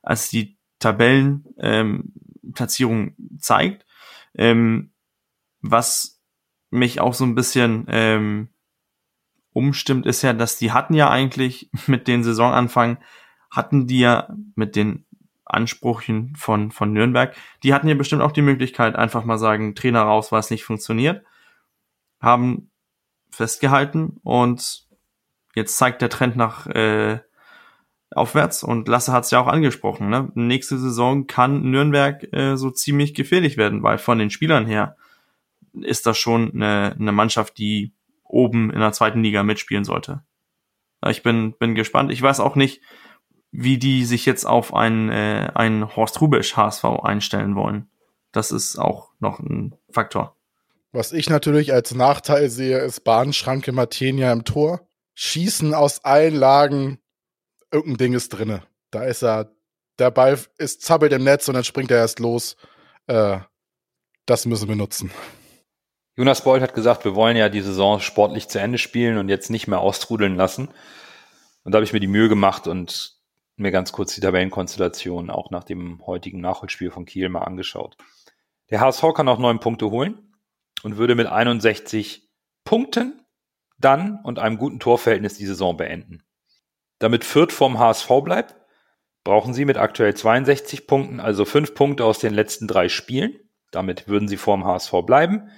Speaker 1: als die Tabellenplatzierung ähm, zeigt. Ähm, was mich auch so ein bisschen ähm, umstimmt, ist ja, dass die hatten ja eigentlich mit den Saisonanfang hatten die ja mit den Ansprüchen von, von Nürnberg, die hatten ja bestimmt auch die Möglichkeit, einfach mal sagen, Trainer raus, was nicht funktioniert, haben festgehalten und jetzt zeigt der Trend nach äh, aufwärts und Lasse hat es ja auch angesprochen. Ne? Nächste Saison kann Nürnberg äh, so ziemlich gefährlich werden, weil von den Spielern her ist das schon eine, eine Mannschaft, die oben in der zweiten Liga mitspielen sollte. Ich bin, bin gespannt. Ich weiß auch nicht, wie die sich jetzt auf einen, äh, einen Horst Rubisch HSV einstellen wollen. Das ist auch noch ein Faktor.
Speaker 2: Was ich natürlich als Nachteil sehe, ist Bahnschranke Martenia im Tor. Schießen aus allen Lagen, irgendein Ding ist drinne. Da ist er, der Ball ist zappelt im Netz und dann springt er erst los. Äh, das müssen wir nutzen.
Speaker 3: Jonas Bold hat gesagt, wir wollen ja die Saison sportlich zu Ende spielen und jetzt nicht mehr austrudeln lassen. Und da habe ich mir die Mühe gemacht und mir ganz kurz die Tabellenkonstellation auch nach dem heutigen Nachholspiel von Kiel mal angeschaut. Der HSV kann auch neun Punkte holen und würde mit 61 Punkten dann und einem guten Torverhältnis die Saison beenden. Damit Fürth vom HSV bleibt, brauchen sie mit aktuell 62 Punkten, also fünf Punkte aus den letzten drei Spielen. Damit würden sie vorm HSV bleiben.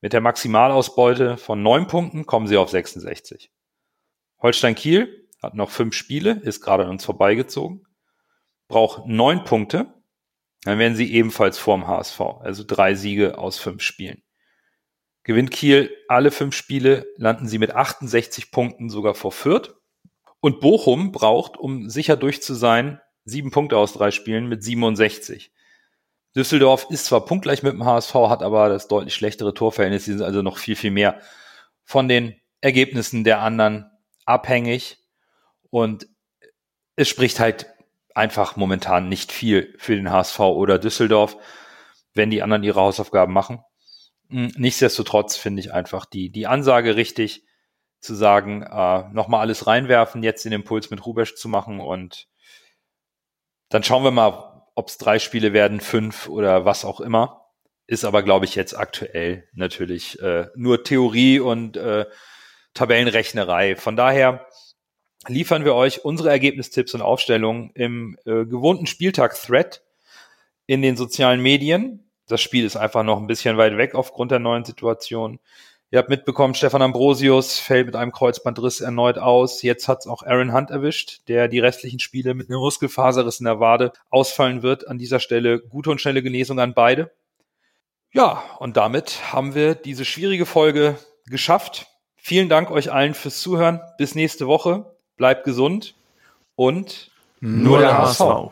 Speaker 3: Mit der Maximalausbeute von neun Punkten kommen sie auf 66. Holstein Kiel hat noch fünf Spiele, ist gerade an uns vorbeigezogen, braucht neun Punkte, dann werden sie ebenfalls vorm HSV, also drei Siege aus fünf Spielen. Gewinnt Kiel alle fünf Spiele, landen sie mit 68 Punkten sogar vor Fürth. Und Bochum braucht, um sicher durch zu sein, sieben Punkte aus drei Spielen mit 67. Düsseldorf ist zwar punktgleich mit dem HSV, hat aber das deutlich schlechtere Torverhältnis. Sie sind also noch viel, viel mehr von den Ergebnissen der anderen abhängig. Und es spricht halt einfach momentan nicht viel für den HSV oder Düsseldorf, wenn die anderen ihre Hausaufgaben machen. Hm, nichtsdestotrotz finde ich einfach die, die Ansage richtig, zu sagen, äh, nochmal alles reinwerfen, jetzt den Impuls mit Rubesch zu machen und dann schauen wir mal, ob es drei Spiele werden, fünf oder was auch immer. Ist aber, glaube ich, jetzt aktuell natürlich äh, nur Theorie und äh, Tabellenrechnerei. Von daher liefern wir euch unsere Ergebnistipps und Aufstellungen im äh, gewohnten Spieltag-Thread in den sozialen Medien. Das Spiel ist einfach noch ein bisschen weit weg aufgrund der neuen Situation. Ihr habt mitbekommen, Stefan Ambrosius fällt mit einem Kreuzbandriss erneut aus. Jetzt hat es auch Aaron Hunt erwischt, der die restlichen Spiele mit einem Muskelfaserriss in der Wade ausfallen wird. An dieser Stelle gute und schnelle Genesung an beide. Ja, und damit haben wir diese schwierige Folge geschafft. Vielen Dank euch allen fürs Zuhören. Bis nächste Woche. Bleibt gesund und
Speaker 1: nur der HSV.